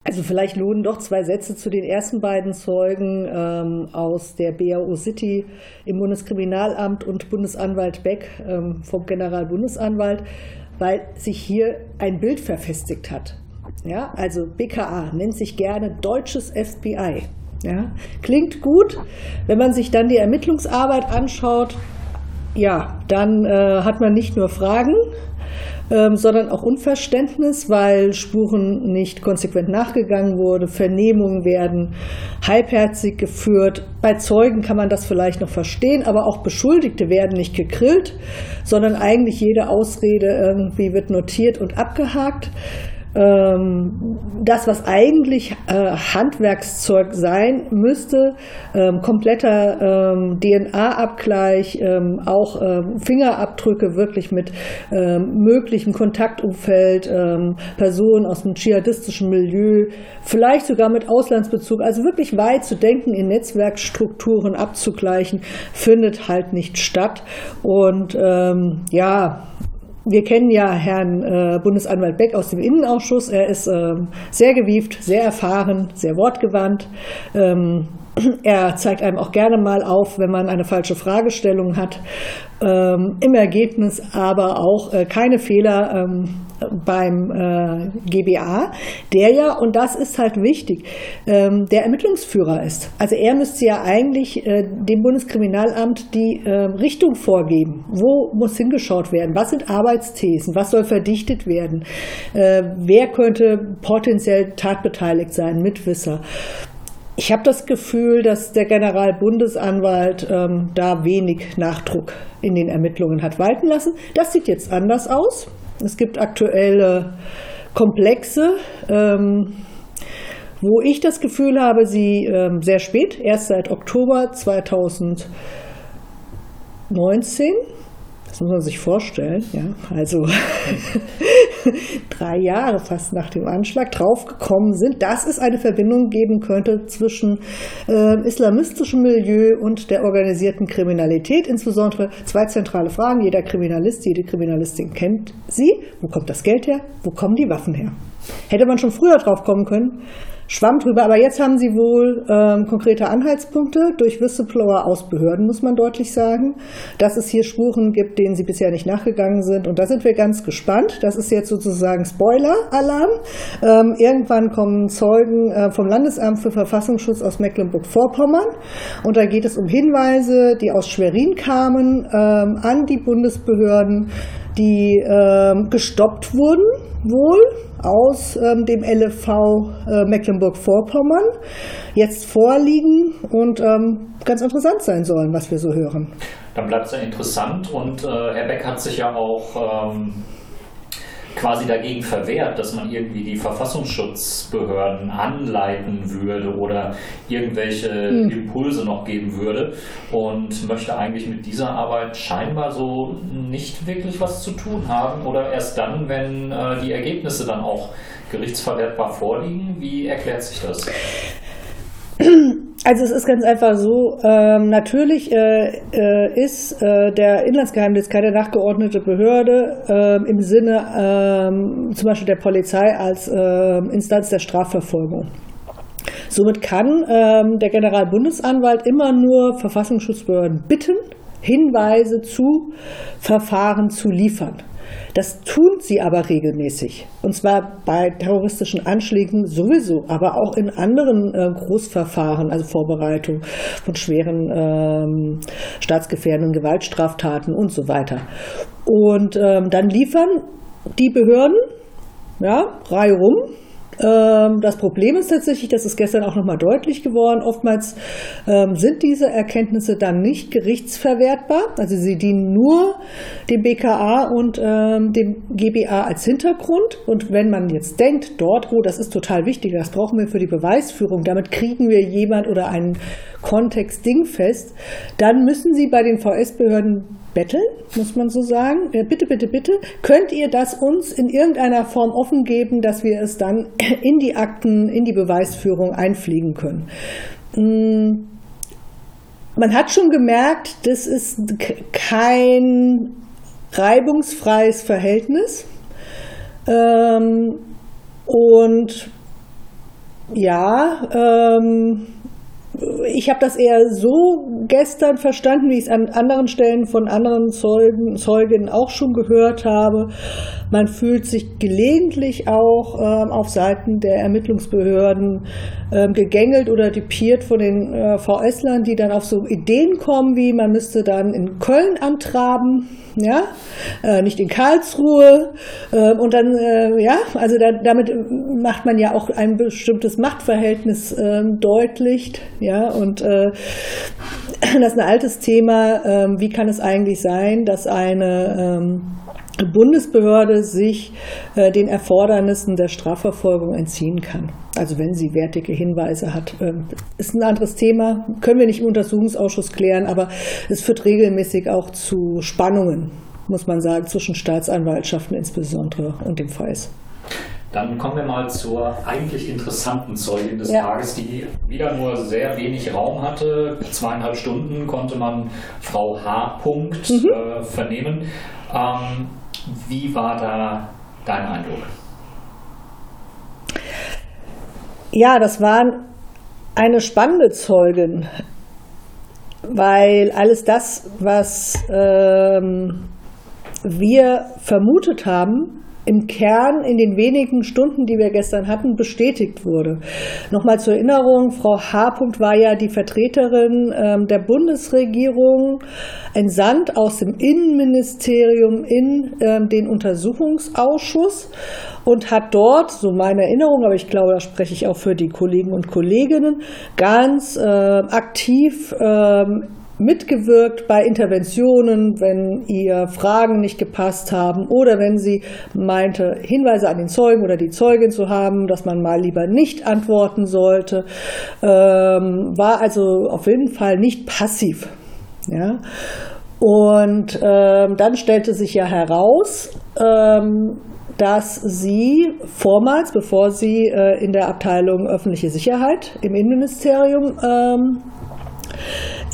Also vielleicht lohnen doch zwei Sätze zu den ersten beiden Zeugen ähm, aus der BAO City im Bundeskriminalamt und Bundesanwalt Beck ähm, vom Generalbundesanwalt, weil sich hier ein Bild verfestigt hat. Ja, also BKA nennt sich gerne deutsches FBI. Ja, klingt gut. Wenn man sich dann die Ermittlungsarbeit anschaut, ja, dann äh, hat man nicht nur Fragen, ähm, sondern auch Unverständnis, weil Spuren nicht konsequent nachgegangen wurde, Vernehmungen werden halbherzig geführt. Bei Zeugen kann man das vielleicht noch verstehen, aber auch Beschuldigte werden nicht gegrillt, sondern eigentlich jede Ausrede irgendwie wird notiert und abgehakt das, was eigentlich äh, Handwerkszeug sein müsste, ähm, kompletter ähm, DNA-Abgleich, ähm, auch ähm, Fingerabdrücke wirklich mit ähm, möglichem Kontaktumfeld, Personen aus dem dschihadistischen Milieu, vielleicht sogar mit Auslandsbezug, also wirklich weit zu denken, in Netzwerkstrukturen abzugleichen, findet halt nicht statt. Und ja, wir kennen ja Herrn äh, Bundesanwalt Beck aus dem Innenausschuss. Er ist äh, sehr gewieft, sehr erfahren, sehr wortgewandt. Ähm, [CLEARS THROAT] er zeigt einem auch gerne mal auf, wenn man eine falsche Fragestellung hat. Ähm, Im Ergebnis aber auch äh, keine Fehler ähm, beim äh, GBA, der ja, und das ist halt wichtig, ähm, der Ermittlungsführer ist. Also er müsste ja eigentlich äh, dem Bundeskriminalamt die äh, Richtung vorgeben. Wo muss hingeschaut werden? Was sind Arbeitsthesen? Was soll verdichtet werden? Äh, wer könnte potenziell tatbeteiligt sein, Mitwisser? Ich habe das Gefühl, dass der Generalbundesanwalt ähm, da wenig Nachdruck in den Ermittlungen hat walten lassen. Das sieht jetzt anders aus. Es gibt aktuelle Komplexe, ähm, wo ich das Gefühl habe, sie ähm, sehr spät, erst seit Oktober 2019, das muss man sich vorstellen, ja, also [LAUGHS] drei Jahre fast nach dem Anschlag draufgekommen sind, dass es eine Verbindung geben könnte zwischen äh, islamistischem Milieu und der organisierten Kriminalität. Insbesondere zwei zentrale Fragen. Jeder Kriminalist, jede Kriminalistin kennt sie. Wo kommt das Geld her? Wo kommen die Waffen her? Hätte man schon früher drauf kommen können, schwamm drüber. Aber jetzt haben sie wohl ähm, konkrete Anhaltspunkte durch Whistleblower aus Behörden, muss man deutlich sagen, dass es hier Spuren gibt, denen sie bisher nicht nachgegangen sind. Und da sind wir ganz gespannt. Das ist jetzt sozusagen Spoiler-Alarm. Ähm, irgendwann kommen Zeugen äh, vom Landesamt für Verfassungsschutz aus Mecklenburg-Vorpommern. Und da geht es um Hinweise, die aus Schwerin kamen, ähm, an die Bundesbehörden, die ähm, gestoppt wurden, wohl aus ähm, dem LFV äh, Mecklenburg-Vorpommern, jetzt vorliegen und ähm, ganz interessant sein sollen, was wir so hören. Dann bleibt es ja interessant und äh, Herr Beck hat sich ja auch ähm, quasi dagegen verwehrt, dass man irgendwie die Verfassungsschutzbehörden anleiten würde oder irgendwelche hm. Impulse noch geben würde und möchte eigentlich mit dieser Arbeit scheinbar so nicht wirklich was zu tun haben oder erst dann, wenn äh, die Ergebnisse dann auch gerichtsverwertbar vorliegen. Wie erklärt sich das? [CLEARS THROAT] Also es ist ganz einfach so, ähm, natürlich äh, äh, ist äh, der Inlandsgeheimdienst keine nachgeordnete Behörde ähm, im Sinne ähm, zum Beispiel der Polizei als ähm, Instanz der Strafverfolgung. Somit kann der Generalbundesanwalt immer nur Verfassungsschutzbehörden bitten, Hinweise zu Verfahren zu liefern. Das tun sie aber regelmäßig. Und zwar bei terroristischen Anschlägen sowieso, aber auch in anderen äh, Großverfahren, also Vorbereitung von schweren ähm, staatsgefährdenden Gewaltstraftaten und so weiter. Und ähm, dann liefern die Behörden, ja, Reihe rum, das Problem ist tatsächlich, das ist gestern auch nochmal deutlich geworden, oftmals ähm, sind diese Erkenntnisse dann nicht gerichtsverwertbar. Also sie dienen nur dem BKA und ähm, dem GBA als Hintergrund. Und wenn man jetzt denkt, dort, oh, das ist total wichtig, das brauchen wir für die Beweisführung, damit kriegen wir jemand oder einen Kontext dingfest, dann müssen sie bei den VS-Behörden betteln, muss man so sagen. Äh, bitte, bitte, bitte, könnt ihr das uns in irgendeiner Form offen geben, dass wir es dann [CLEARS THROAT] in die Akten, in die Beweisführung einfliegen können? Mm, man hat schon gemerkt, das ist kein reibungsfreies Verhältnis. Ähm, und ja, ähm, ich habe das eher so gestern verstanden, wie ich es an anderen Stellen von anderen Zeugen, Zeugen auch schon gehört habe. Man fühlt sich gelegentlich auch ähm, auf Seiten der Ermittlungsbehörden ähm, gegängelt oder dupiert von den äh, VS-Lern, die dann auf so Ideen kommen, wie man müsste dann in Köln antraben, ja, äh, nicht in Karlsruhe. Äh, und dann, äh, ja, also da, damit macht man ja auch ein bestimmtes Machtverhältnis ähm, deutlich, ja, und äh, das ist ein altes Thema. Ähm, wie kann es eigentlich sein, dass eine ähm, Bundesbehörde sich äh, den Erfordernissen der Strafverfolgung entziehen kann. Also wenn sie wertige Hinweise hat, ähm, ist ein anderes Thema, können wir nicht im Untersuchungsausschuss klären, aber es führt regelmäßig auch zu Spannungen, muss man sagen, zwischen Staatsanwaltschaften insbesondere und dem FAIS. Dann kommen wir mal zur eigentlich interessanten Zeugin des ja. Tages, die wieder nur sehr wenig Raum hatte. Zweieinhalb Stunden konnte man Frau H. Punkt, mhm. äh, vernehmen. Ähm, wie war da dein Eindruck? Ja, das war eine spannende Zeugin, weil alles das, was ähm, wir vermutet haben, im Kern in den wenigen Stunden, die wir gestern hatten, bestätigt wurde. Nochmal zur Erinnerung, Frau H. war ja die Vertreterin ähm, der Bundesregierung, entsandt aus dem Innenministerium in ähm, den Untersuchungsausschuss und hat dort, so meine Erinnerung, aber ich glaube, da spreche ich auch für die Kollegen und Kolleginnen, ganz äh, aktiv ähm, mitgewirkt bei Interventionen, wenn ihr Fragen nicht gepasst haben oder wenn sie meinte, Hinweise an den Zeugen oder die Zeugin zu haben, dass man mal lieber nicht antworten sollte, ähm, war also auf jeden Fall nicht passiv. Ja? Und ähm, dann stellte sich ja heraus, ähm, dass sie vormals, bevor sie äh, in der Abteilung öffentliche Sicherheit im Innenministerium ähm,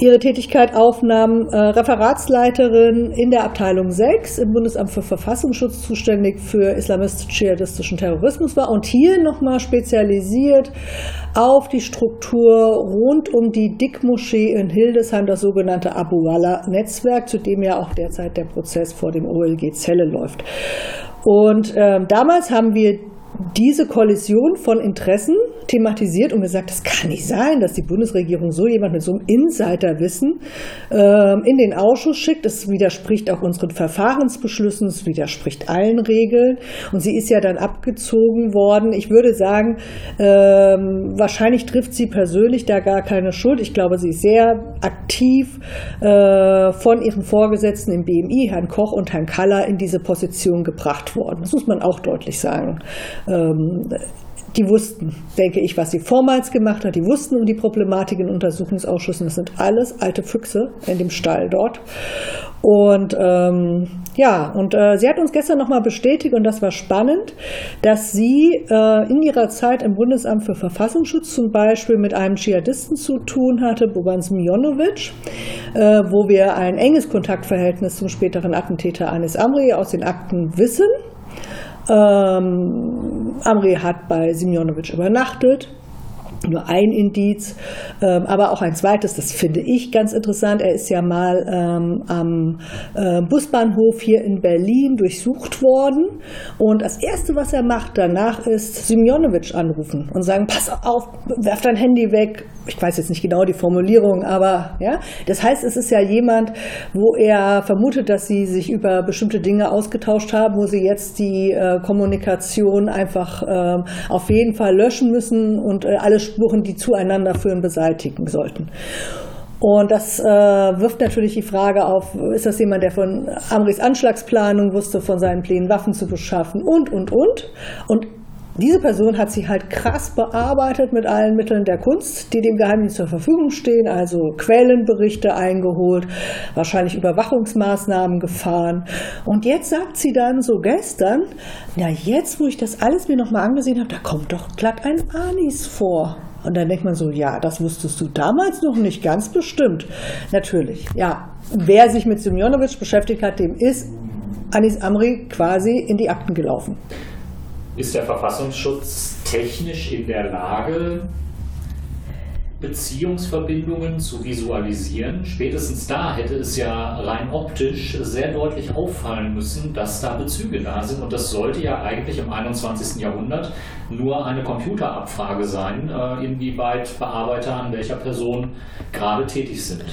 ihre Tätigkeit aufnahm, äh, Referatsleiterin in der Abteilung 6 im Bundesamt für Verfassungsschutz zuständig für islamistisch-dschihadistischen Terrorismus war und hier nochmal spezialisiert auf die Struktur rund um die Dickmoschee in Hildesheim, das sogenannte Abu Walla-Netzwerk, zu dem ja auch derzeit der Prozess vor dem OLG Zelle läuft. Und äh, damals haben wir diese Kollision von Interessen thematisiert und gesagt, das kann nicht sein, dass die Bundesregierung so jemand mit so einem Insiderwissen ähm, in den Ausschuss schickt. Das widerspricht auch unseren Verfahrensbeschlüssen, es widerspricht allen Regeln. Und sie ist ja dann abgezogen worden. Ich würde sagen, ähm, wahrscheinlich trifft sie persönlich da gar keine Schuld. Ich glaube, sie ist sehr aktiv äh, von ihren Vorgesetzten im BMI, Herrn Koch und Herrn Kaller, in diese Position gebracht worden. Das muss man auch deutlich sagen. Ähm, die wussten, denke ich, was sie vormals gemacht hat. Die wussten um die Problematik in Untersuchungsausschüssen. Das sind alles alte Füchse in dem Stall dort. Und ähm, ja, und äh, sie hat uns gestern nochmal bestätigt, und das war spannend, dass sie äh, in ihrer Zeit im Bundesamt für Verfassungsschutz zum Beispiel mit einem Dschihadisten zu tun hatte, Boban Smionovic, äh, wo wir ein enges Kontaktverhältnis zum späteren Attentäter Anis Amri aus den Akten wissen. Ähm, Amri hat bei Simjonovic übernachtet. Nur ein Indiz, ähm, aber auch ein zweites, das finde ich ganz interessant. Er ist ja mal ähm, am äh, Busbahnhof hier in Berlin durchsucht worden. Und das Erste, was er macht danach, ist Simjonovic anrufen und sagen, pass auf, werf dein Handy weg, ich weiß jetzt nicht genau die Formulierung, aber ja, das heißt, es ist ja jemand, wo er vermutet, dass sie sich über bestimmte Dinge ausgetauscht haben, wo sie jetzt die äh, Kommunikation einfach äh, auf jeden Fall löschen müssen und äh, alle Spuren, die zueinander führen, beseitigen sollten. Und das äh, wirft natürlich die Frage auf, ist das jemand, der von Amris Anschlagsplanung wusste, von seinen Plänen Waffen zu beschaffen und, und, und. Und diese Person hat sich halt krass bearbeitet mit allen Mitteln der Kunst, die dem Geheimdienst zur Verfügung stehen, also Quellenberichte eingeholt, wahrscheinlich Überwachungsmaßnahmen gefahren. Und jetzt sagt sie dann so gestern, na jetzt, wo ich das alles mir nochmal angesehen habe, da kommt doch glatt ein Anis vor. Und dann denkt man so, ja, das wusstest du damals noch nicht, ganz bestimmt. Natürlich, ja. Wer sich mit Semjonovic beschäftigt hat, dem ist Anis Amri quasi in die Akten gelaufen. Ist der Verfassungsschutz technisch in der Lage, Beziehungsverbindungen zu visualisieren. Spätestens da hätte es ja rein optisch sehr deutlich auffallen müssen, dass da Bezüge da sind. Und das sollte ja eigentlich im 21. Jahrhundert nur eine Computerabfrage sein, äh, inwieweit Bearbeiter an welcher Person gerade tätig sind.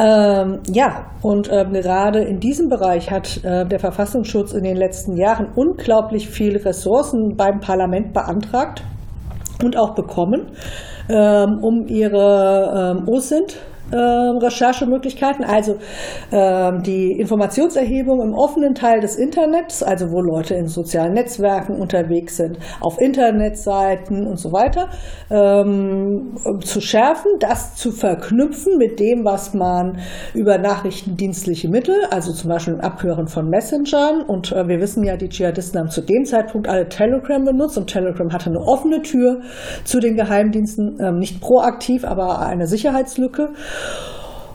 Ähm, ja, und äh, gerade in diesem Bereich hat äh, der Verfassungsschutz in den letzten Jahren unglaublich viele Ressourcen beim Parlament beantragt und auch bekommen, ähm, um ihre ähm, OSINT äh, Recherchemöglichkeiten, also äh, die Informationserhebung im offenen Teil des Internets, also wo Leute in sozialen Netzwerken unterwegs sind, auf Internetseiten und so weiter, ähm, zu schärfen, das zu verknüpfen mit dem, was man über nachrichtendienstliche Mittel, also zum Beispiel im Abhören von Messengern und äh, wir wissen ja, die Dschihadisten haben zu dem Zeitpunkt alle Telegram benutzt und Telegram hatte eine offene Tür zu den Geheimdiensten, ähm, nicht proaktiv, aber eine Sicherheitslücke.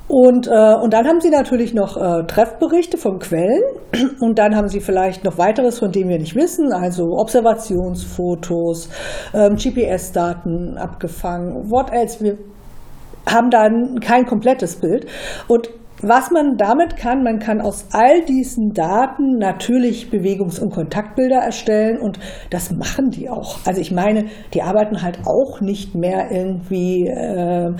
Und, äh, und dann haben sie natürlich noch äh, Treffberichte von Quellen [CLEARS THROAT] und dann haben sie vielleicht noch weiteres, von dem wir nicht wissen, also Observationsfotos, ähm, GPS-Daten abgefangen, what else. Wir haben dann kein komplettes Bild. Und was man damit kann, man kann aus all diesen Daten natürlich Bewegungs- und Kontaktbilder erstellen und das machen die auch. Also ich meine, die arbeiten halt auch nicht mehr irgendwie äh,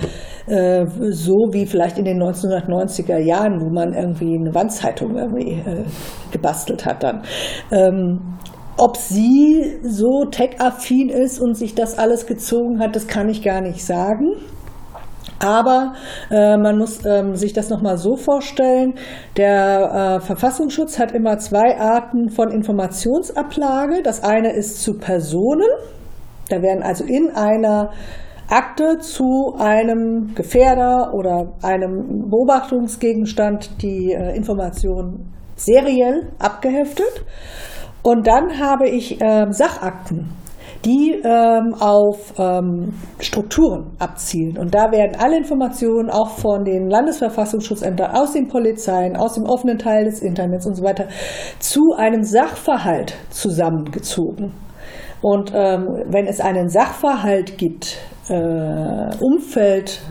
äh, so wie vielleicht in den 1990er Jahren, wo man irgendwie eine Wandzeitung irgendwie äh, gebastelt hat dann. Ähm, ob sie so tech-affin ist und sich das alles gezogen hat, das kann ich gar nicht sagen. Aber äh, man muss ähm, sich das nochmal so vorstellen, der äh, Verfassungsschutz hat immer zwei Arten von Informationsablage. Das eine ist zu Personen. Da werden also in einer Akte zu einem Gefährder oder einem Beobachtungsgegenstand die äh, Informationen seriell abgeheftet. Und dann habe ich äh, Sachakten die ähm, auf ähm, Strukturen abzielen. Und da werden alle Informationen auch von den Landesverfassungsschutzämtern, aus den Polizeien, aus dem offenen Teil des Internets und so weiter zu einem Sachverhalt zusammengezogen. Und ähm, wenn es einen Sachverhalt gibt, äh, Umfeld,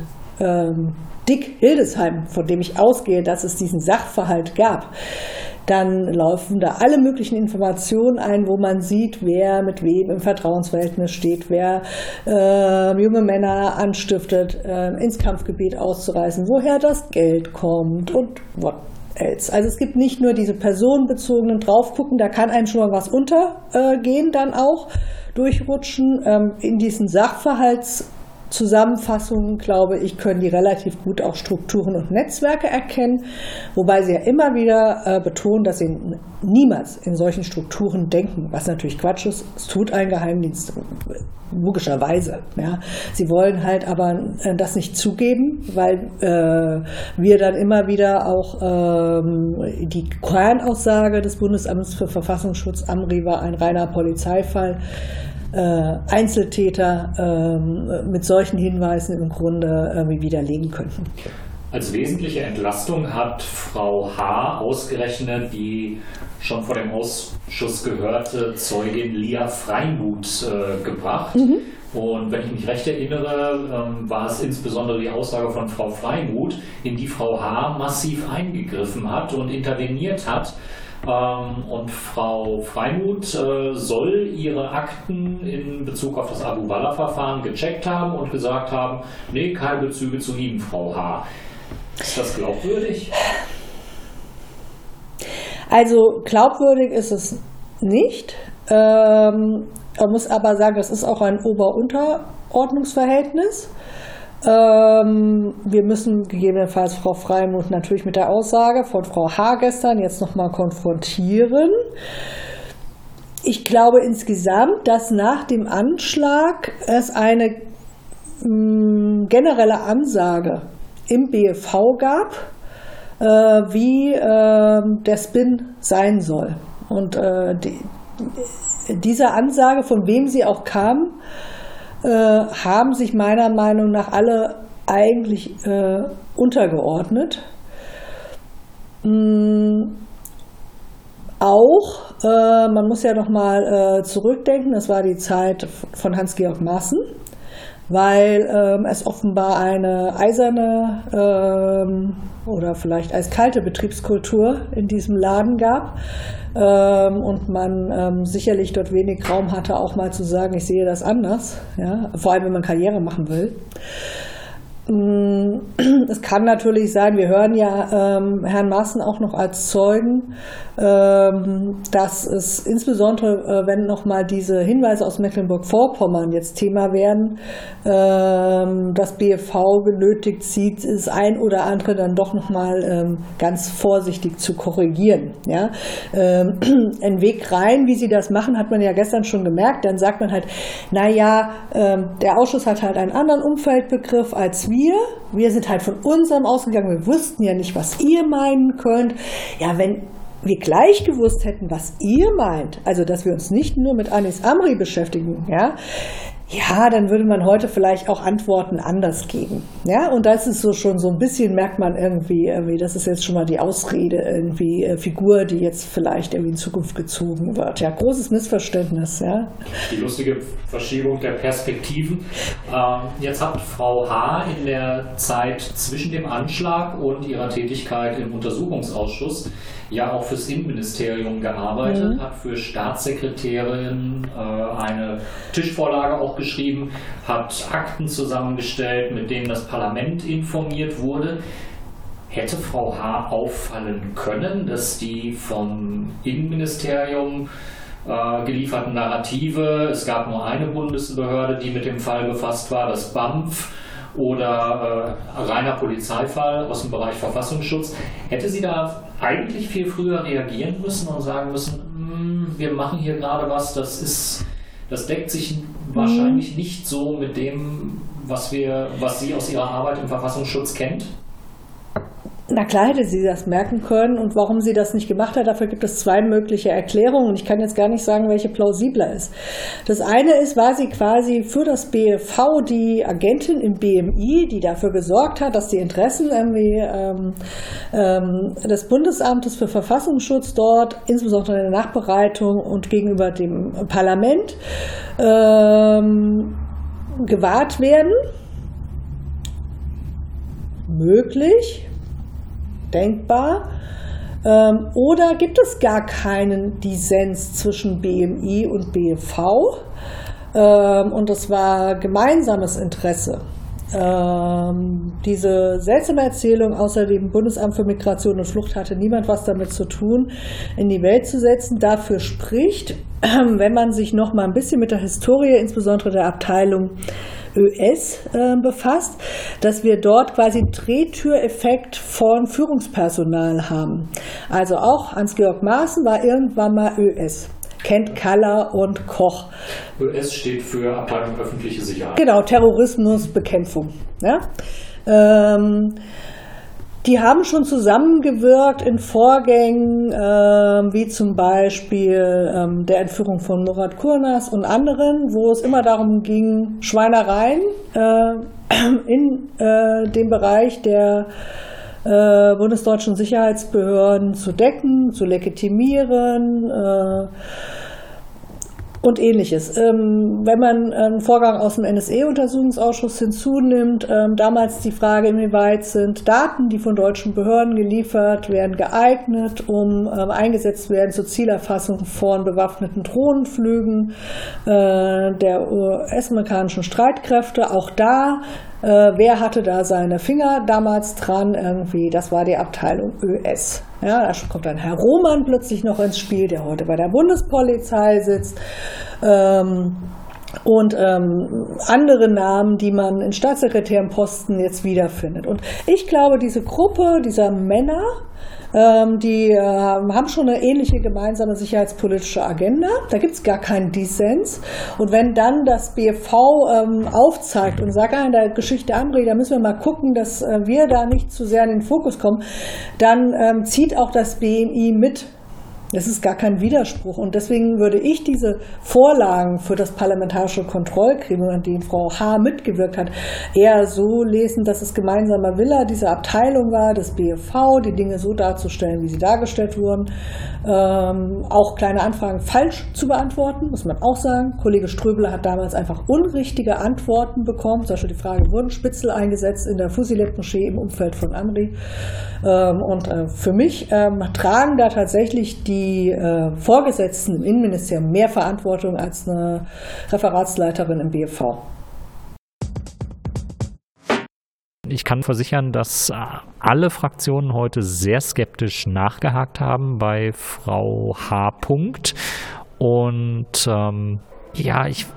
ähm, Dick Hildesheim, von dem ich ausgehe, dass es diesen Sachverhalt gab, dann laufen da alle möglichen Informationen ein, wo man sieht, wer mit wem im Vertrauensverhältnis steht, wer äh, junge Männer anstiftet, äh, ins Kampfgebiet auszureisen, woher das Geld kommt und what else. Also es gibt nicht nur diese personenbezogenen Draufgucken, da kann einem schon mal was untergehen dann auch durchrutschen. Ähm, in diesen Sachverhalts Zusammenfassungen, glaube ich, können die relativ gut auch Strukturen und Netzwerke erkennen, wobei sie ja immer wieder äh, betonen, dass sie niemals in solchen Strukturen denken, was natürlich Quatsch ist. Es tut ein Geheimdienst logischerweise. Ja. Sie wollen halt aber äh, das nicht zugeben, weil äh, wir dann immer wieder auch ähm, die Kernaussage des Bundesamts für Verfassungsschutz, Amri war ein reiner Polizeifall, Einzeltäter ähm, mit solchen Hinweisen im Grunde irgendwie widerlegen könnten. Als wesentliche Entlastung hat Frau H. ausgerechnet die schon vor dem Ausschuss gehörte Zeugin Lia Freimuth äh, gebracht. Mhm. Und wenn ich mich recht erinnere, ähm, war es insbesondere die Aussage von Frau Freimuth, in die Frau H. massiv eingegriffen hat und interveniert hat, Ähm, und Frau Freimuth äh, soll ihre Akten in Bezug auf das Abu Wallah-Verfahren gecheckt haben und gesagt haben, nee, keine Bezüge zu Ihnen, Frau H. Ist das glaubwürdig? Also glaubwürdig ist es nicht. Ähm, man muss aber sagen, das ist auch ein Ober-Unter-Ordnungsverhältnis. Ähm, wir müssen gegebenenfalls Frau Freimuth natürlich mit der Aussage von Frau H. gestern jetzt nochmal konfrontieren. Ich glaube insgesamt, dass nach dem Anschlag es eine mh, mm, generelle Ansage im BFV gab, äh, wie äh, der Spin sein soll. Und äh, die, diese Ansage, von wem sie auch kam, äh, haben sich meiner Meinung nach alle eigentlich äh, untergeordnet. Mhm. Auch, äh, man muss ja noch mal äh, zurückdenken, das war die Zeit von Hans-Georg Maaßen, weil ähm, es offenbar eine eiserne ähm, oder vielleicht eiskalte Betriebskultur in diesem Laden gab ähm, und man ähm, sicherlich dort wenig Raum hatte, auch mal zu sagen, ich sehe das anders, ja? vor allem wenn man Karriere machen will. Mm, [CLEARS THROAT] es kann natürlich sein, wir hören ja ähm, Herrn Maaßen auch noch als Zeugen, ähm, dass es insbesondere, äh, wenn nochmal diese Hinweise aus Mecklenburg-Vorpommern jetzt Thema werden, ähm, das BFV benötigt sieht, das ein oder andere dann doch nochmal ähm, ganz vorsichtig zu korrigieren. Ja? Ähm, [CLEARS THROAT] ein Weg rein, wie sie das machen, hat man ja gestern schon gemerkt. Dann sagt man halt, naja, ähm, der Ausschuss hat halt einen anderen Umfeldbegriff als wir. Wir sind halt von unserem ausgegangen. Wir wussten ja nicht, was ihr meinen könnt. Ja, wenn wir gleich gewusst hätten, was ihr meint, also dass wir uns nicht nur mit Anis Amri beschäftigen, ja, ja, dann würde man heute vielleicht auch Antworten anders geben. Ja, und das ist so schon so ein bisschen, merkt man irgendwie, irgendwie das ist jetzt schon mal die Ausrede, irgendwie äh, Figur, die jetzt vielleicht irgendwie in Zukunft gezogen wird. Ja, großes Missverständnis, ja. Die lustige Verschiebung der Perspektiven. Ähm, jetzt hat Frau H. in der Zeit zwischen dem Anschlag und ihrer Tätigkeit im Untersuchungsausschuss ja auch fürs Innenministerium gearbeitet, mhm. hat für Staatssekretärin äh, eine Tischvorlage auch geschrieben, hat Akten zusammengestellt, mit denen das Parlament informiert wurde. Hätte Frau H. auffallen können, dass die vom Innenministerium äh, gelieferten Narrative, es gab nur eine Bundesbehörde, die mit dem Fall befasst war, das BAMF, oder äh, reiner Polizeifall aus dem Bereich Verfassungsschutz. Hätte sie da eigentlich viel früher reagieren müssen und sagen müssen, hm, wir machen hier gerade was, das ist, das deckt sich wahrscheinlich nicht so mit dem, was wir, was sie aus ihrer Arbeit im Verfassungsschutz kennt? Na klar hätte sie das merken können und warum sie das nicht gemacht hat, dafür gibt es zwei mögliche Erklärungen. Ich kann jetzt gar nicht sagen, welche plausibler ist. Das eine ist, war sie quasi für das BFV die Agentin im BMI, die dafür gesorgt hat, dass die Interessen irgendwie ähm, ähm, des Bundesamtes für Verfassungsschutz dort, insbesondere in der Nachbereitung und gegenüber dem Parlament, ähm, gewahrt werden. Möglich denkbar? Ähm, oder gibt es gar keinen Dissens zwischen BMI und BFV? Ähm, und es war gemeinsames Interesse. Ähm, diese seltsame Erzählung, außer dem Bundesamt für Migration und Flucht hatte niemand was damit zu tun, in die Welt zu setzen. Dafür spricht, [CLEARS THROAT] wenn man sich noch mal ein bisschen mit der Historie, insbesondere der Abteilung ÖS äh, befasst, dass wir dort quasi einen Drehtüreffekt von Führungspersonal haben. Also auch Hans-Georg Maaßen war irgendwann mal ÖS kennt Kaller und Koch. ÖS steht für Abteilung öffentliche Sicherheit. Genau, Terrorismusbekämpfung. Ja? Ähm, die haben schon zusammengewirkt in Vorgängen, äh, wie zum Beispiel ähm, der Entführung von Murat Kurnas und anderen, wo es immer darum ging, Schweinereien äh, in äh, dem Bereich der äh, bundesdeutschen Sicherheitsbehörden zu decken, zu legitimieren. Und ähnliches. Ähm, wenn man einen Vorgang aus dem NSE-Untersuchungsausschuss hinzunimmt, ähm, damals die Frage, inwieweit sind Daten, die von deutschen Behörden geliefert werden, geeignet, um ähm, eingesetzt werden zur Zielerfassung von bewaffneten Drohnenflügen äh, der US-amerikanischen Streitkräfte. Auch da äh, wer hatte da seine Finger damals dran? Irgendwie, das war die Abteilung ÖS. Ja, da kommt dann Herr Roman plötzlich noch ins Spiel, der heute bei der Bundespolizei sitzt. Ähm, und ähm, andere Namen, die man in Staatssekretärenposten jetzt wiederfindet. Und ich glaube, diese Gruppe dieser Männer, die äh, haben schon eine ähnliche gemeinsame sicherheitspolitische Agenda. Da gibt es gar keinen Dissens. Und wenn dann das BFV ähm, aufzeigt und sagt, ah, in der Geschichte Amri, da müssen wir mal gucken, dass äh, wir da nicht zu sehr in den Fokus kommen, dann ähm, zieht auch das BMI mit das ist gar kein Widerspruch. Und deswegen würde ich diese Vorlagen für das parlamentarische Kontrollgremium, an denen Frau H. mitgewirkt hat, eher so lesen, dass es gemeinsamer Wille dieser Abteilung war, des BFV, die Dinge so darzustellen, wie sie dargestellt wurden. Ähm, auch kleine Anfragen falsch zu beantworten, muss man auch sagen. Kollege Ströbele hat damals einfach unrichtige Antworten bekommen. Zum Beispiel die Frage, wurden Spitzel eingesetzt in der Fusilet-Moschee im Umfeld von Amri? Ähm, und äh, für mich ähm, tragen da tatsächlich die äh, Vorgesetzten im Innenministerium mehr Verantwortung als eine Referatsleiterin im BFV. Ich kann versichern, dass äh, alle Fraktionen heute sehr skeptisch nachgehakt haben bei Frau H. Und ähm, ja, ich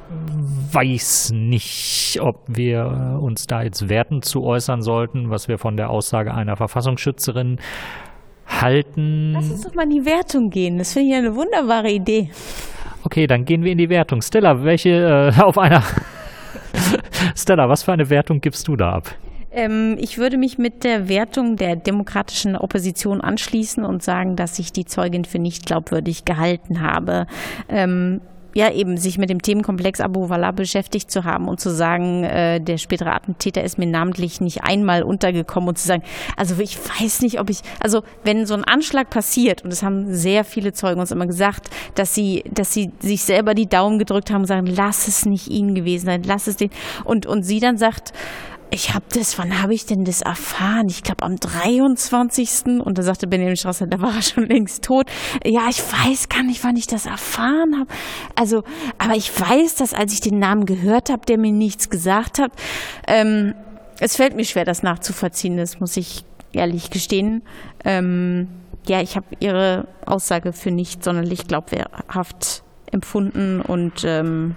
weiß nicht, ob wir uns da jetzt wertend zu äußern sollten, was wir von der Aussage einer Verfassungsschützerin halten. Lass uns doch mal in die Wertung gehen. Das finde ich eine wunderbare Idee. Okay, dann gehen wir in die Wertung. Stella, welche äh, [LAUGHS] auf einer [LAUGHS] Stella, was für eine Wertung gibst du da ab? Ähm, ich würde mich mit der Wertung der demokratischen Opposition anschließen und sagen, dass ich die Zeugin für nicht glaubwürdig gehalten habe. Ähm, ja eben sich mit dem Themenkomplex Abu Wallah beschäftigt zu haben und zu sagen, äh, der spätere Attentäter ist mir namentlich nicht einmal untergekommen und zu sagen, also ich weiß nicht, ob ich, also wenn so ein Anschlag passiert und es haben sehr viele Zeugen uns immer gesagt, dass sie, dass sie sich selber die Daumen gedrückt haben und sagen, lass es nicht ihn gewesen sein, lass es den und und sie dann sagt, ich habe das, wann habe ich denn das erfahren? Ich glaube am 23. Und da sagte Benjamin Strasser, da war er schon längst tot. Ja, ich weiß gar nicht, wann ich das erfahren habe. Also, aber ich weiß, dass als ich den Namen gehört habe, der mir nichts gesagt hat, ähm, es fällt mir schwer, das nachzuvollziehen, das muss ich ehrlich gestehen. Ähm, ja, ich habe ihre Aussage für nicht sonderlich glaubhaft empfunden und ähm,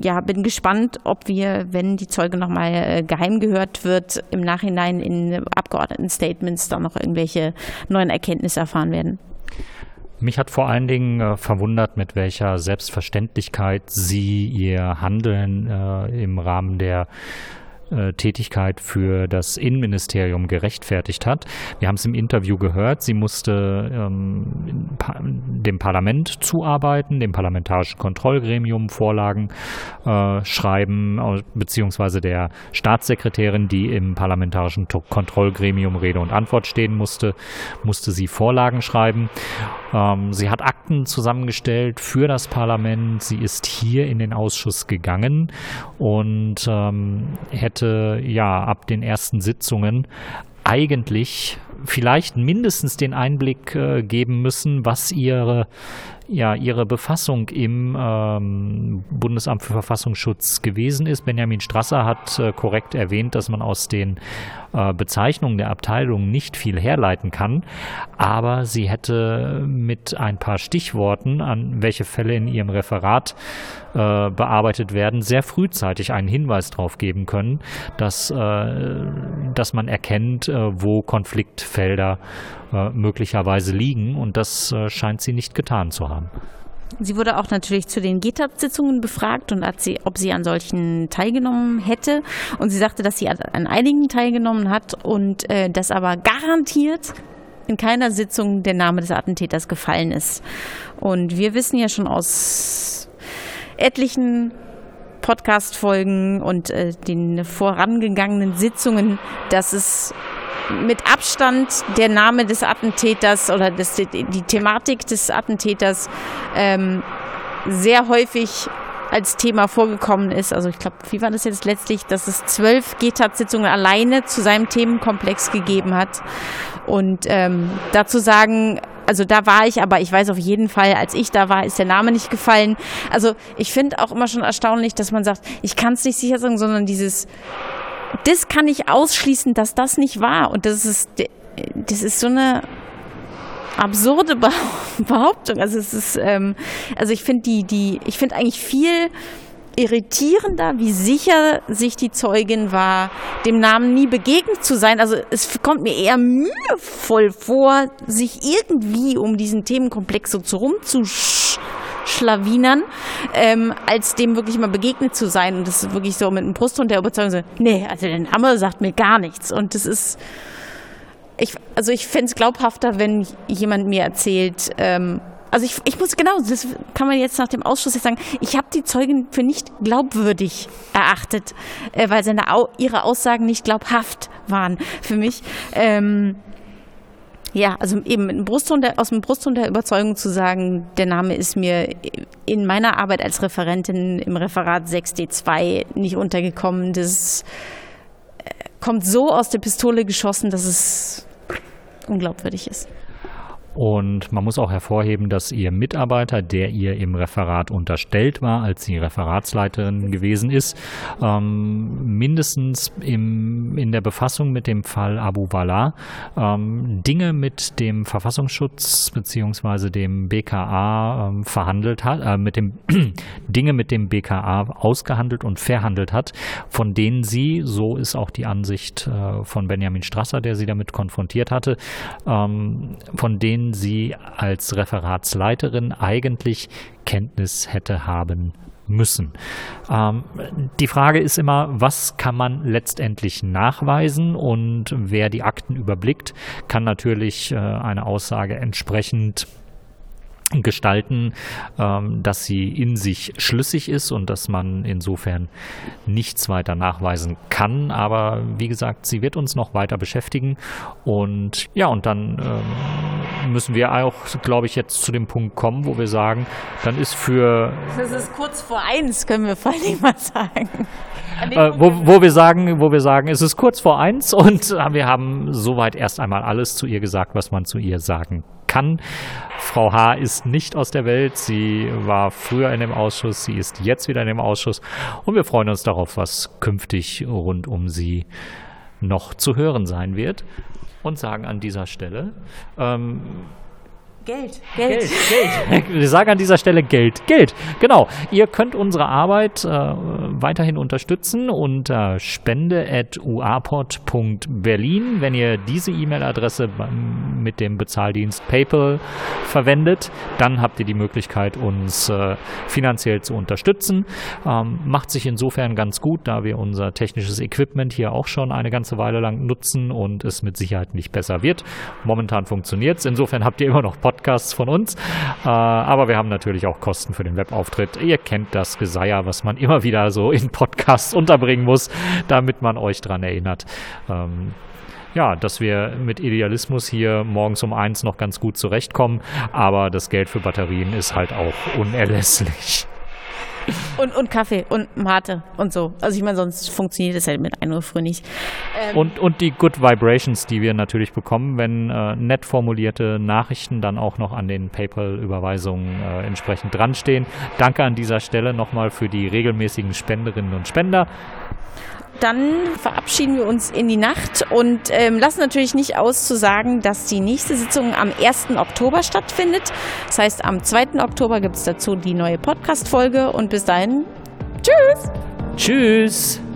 ja, bin gespannt, ob wir, wenn die Zeuge nochmal äh, geheim gehört wird, im Nachhinein in Abgeordneten-Statements dann noch irgendwelche neuen Erkenntnisse erfahren werden. Mich hat vor allen Dingen äh, verwundert, mit welcher Selbstverständlichkeit Sie Ihr Handeln äh, im Rahmen der äh, Tätigkeit für das Innenministerium gerechtfertigt hat. Wir haben es im Interview gehört, sie musste ähm, dem Parlament zuarbeiten, dem parlamentarischen Kontrollgremium Vorlagen äh, schreiben, beziehungsweise der Staatssekretärin, die im parlamentarischen Kontrollgremium Rede und Antwort stehen musste, musste sie Vorlagen schreiben. Ähm, sie hat Akten zusammengestellt für das Parlament. Sie ist hier in den Ausschuss gegangen und ähm, hätte hätte ja ab den ersten Sitzungen eigentlich vielleicht mindestens den Einblick äh, geben müssen, was ihre ja ihre Befassung im ähm, Bundesamt für Verfassungsschutz gewesen ist. Benjamin Strasser hat äh, korrekt erwähnt, dass man aus den äh, Bezeichnungen der Abteilung nicht viel herleiten kann, aber sie hätte mit ein paar Stichworten, an welche Fälle in ihrem Referat äh, bearbeitet werden, sehr frühzeitig einen Hinweis darauf geben können, dass, äh, dass man erkennt, äh, wo Konfliktfelder äh, möglicherweise liegen und das äh, scheint sie nicht getan zu haben. Sie wurde auch natürlich zu den GTAP-Sitzungen befragt und sie, ob sie an solchen teilgenommen hätte. Und sie sagte, dass sie an einigen teilgenommen hat und äh, dass aber garantiert in keiner Sitzung der Name des Attentäters gefallen ist. Und wir wissen ja schon aus etlichen Podcast-Folgen und äh, den vorangegangenen Sitzungen, dass es mit Abstand der Name des Attentäters oder des, die Thematik des Attentäters ähm, sehr häufig als Thema vorgekommen ist. Also ich glaube, wie war das jetzt letztlich, dass es zwölf GTAT-Sitzungen alleine zu seinem Themenkomplex gegeben hat. Und ähm, dazu sagen, also da war ich, aber ich weiß auf jeden Fall, als ich da war, ist der Name nicht gefallen. Also ich finde auch immer schon erstaunlich, dass man sagt, ich kann es nicht sicher sagen, sondern dieses, das kann ich ausschließen, dass das nicht war. Und das ist, das ist so eine absurde [LAUGHS] Behauptung. Also es ist, ähm, also ich finde die, die, ich finde eigentlich viel irritierender, wie sicher sich die Zeugin war, dem Namen nie begegnet zu sein. Also es kommt mir eher mühevoll vor, sich irgendwie um diesen Themenkomplex so zu rumzuschlawinern, ähm, als dem wirklich mal begegnet zu sein. Und das ist wirklich so mit einem Brustton der Überzeugung so, nee, also der Name sagt mir gar nichts. Und das ist, ich, also ich fände es glaubhafter, wenn jemand mir erzählt, ähm, also ich, ich muss genau, das kann man jetzt nach dem Ausschuss jetzt sagen, ich habe die Zeugin für nicht glaubwürdig erachtet, äh, weil seine, ihre Aussagen nicht glaubhaft waren für mich. Ähm, ja, also eben mit dem Brustton aus dem Brustton der Überzeugung zu sagen, der Name ist mir in meiner Arbeit als Referentin im Referat 6D2 nicht untergekommen. Das äh, kommt so aus der Pistole geschossen, dass es unglaubwürdig ist. Und man muss auch hervorheben, dass ihr Mitarbeiter, der ihr im Referat unterstellt war, als sie Referatsleiterin gewesen ist, ähm, mindestens im, in der Befassung mit dem Fall Abu Wala ähm, Dinge mit dem Verfassungsschutz bzw. dem BKA ähm, verhandelt hat, äh, mit dem [CLEARS THROAT] Dinge mit dem BKA ausgehandelt und verhandelt hat, von denen sie, so ist auch die Ansicht äh, von Benjamin Strasser, der sie damit konfrontiert hatte, ähm, von denen denen sie als Referatsleiterin eigentlich Kenntnis hätte haben müssen. Ähm, die Frage ist immer, was kann man letztendlich nachweisen und wer die Akten überblickt, kann natürlich äh, eine Aussage entsprechend gestalten, ähm, dass sie in sich schlüssig ist und dass man insofern nichts weiter nachweisen kann. Aber wie gesagt, sie wird uns noch weiter beschäftigen. Und ja, und dann ähm, müssen wir auch, glaube ich, jetzt zu dem Punkt kommen, wo wir sagen, dann ist für. Das ist kurz vor eins, können wir vor allem mal sagen. Äh, wo, wo, wir sagen, wo wir sagen, es ist kurz vor eins und [LAUGHS] wir haben soweit erst einmal alles zu ihr gesagt, was man zu ihr sagen kann. Frau H. ist nicht aus der Welt. Sie war früher in dem Ausschuss. Sie ist jetzt wieder in dem Ausschuss. Und wir freuen uns darauf, was künftig rund um sie noch zu hören sein wird. Und sagen an dieser Stelle, ähm, Geld. Geld. Geld. Geld. [LAUGHS] Wir sagen an dieser Stelle Geld. Geld. Genau. Ihr könnt unsere Arbeit äh, weiterhin unterstützen unter spende.uapod.berlin. Wenn ihr diese E-Mail-Adresse mit dem Bezahldienst PayPal verwendet, dann habt ihr die Möglichkeit, uns äh, finanziell zu unterstützen. Ähm, macht sich insofern ganz gut, da wir unser technisches Equipment hier auch schon eine ganze Weile lang nutzen und es mit Sicherheit nicht besser wird. Momentan funktioniert es. Insofern habt ihr immer noch Podcast Podcasts von uns. Äh, aber wir haben natürlich auch Kosten für den Webauftritt. Ihr kennt das Geseier, was man immer wieder so in Podcasts unterbringen muss, damit man euch dran erinnert. Ähm, ja, dass wir mit Idealismus hier morgens um eins noch ganz gut zurechtkommen, aber das Geld für Batterien ist halt auch unerlässlich. Und, und Kaffee und Mate und so. Also ich meine, sonst funktioniert es halt mit 1 Uhr früh nicht. Ähm und, und die Good Vibrations, die wir natürlich bekommen, wenn äh, nett formulierte Nachrichten dann auch noch an den PayPal-Überweisungen äh, entsprechend dranstehen. Danke an dieser Stelle nochmal für die regelmäßigen Spenderinnen und Spender dann verabschieden wir uns in die Nacht und ähm, lassen natürlich nicht aus zu sagen, dass die nächste Sitzung am 1. Oktober stattfindet. Das heißt, am 2. Oktober gibt es dazu die neue Podcast-Folge und bis dahin, tschüss! Tschüss!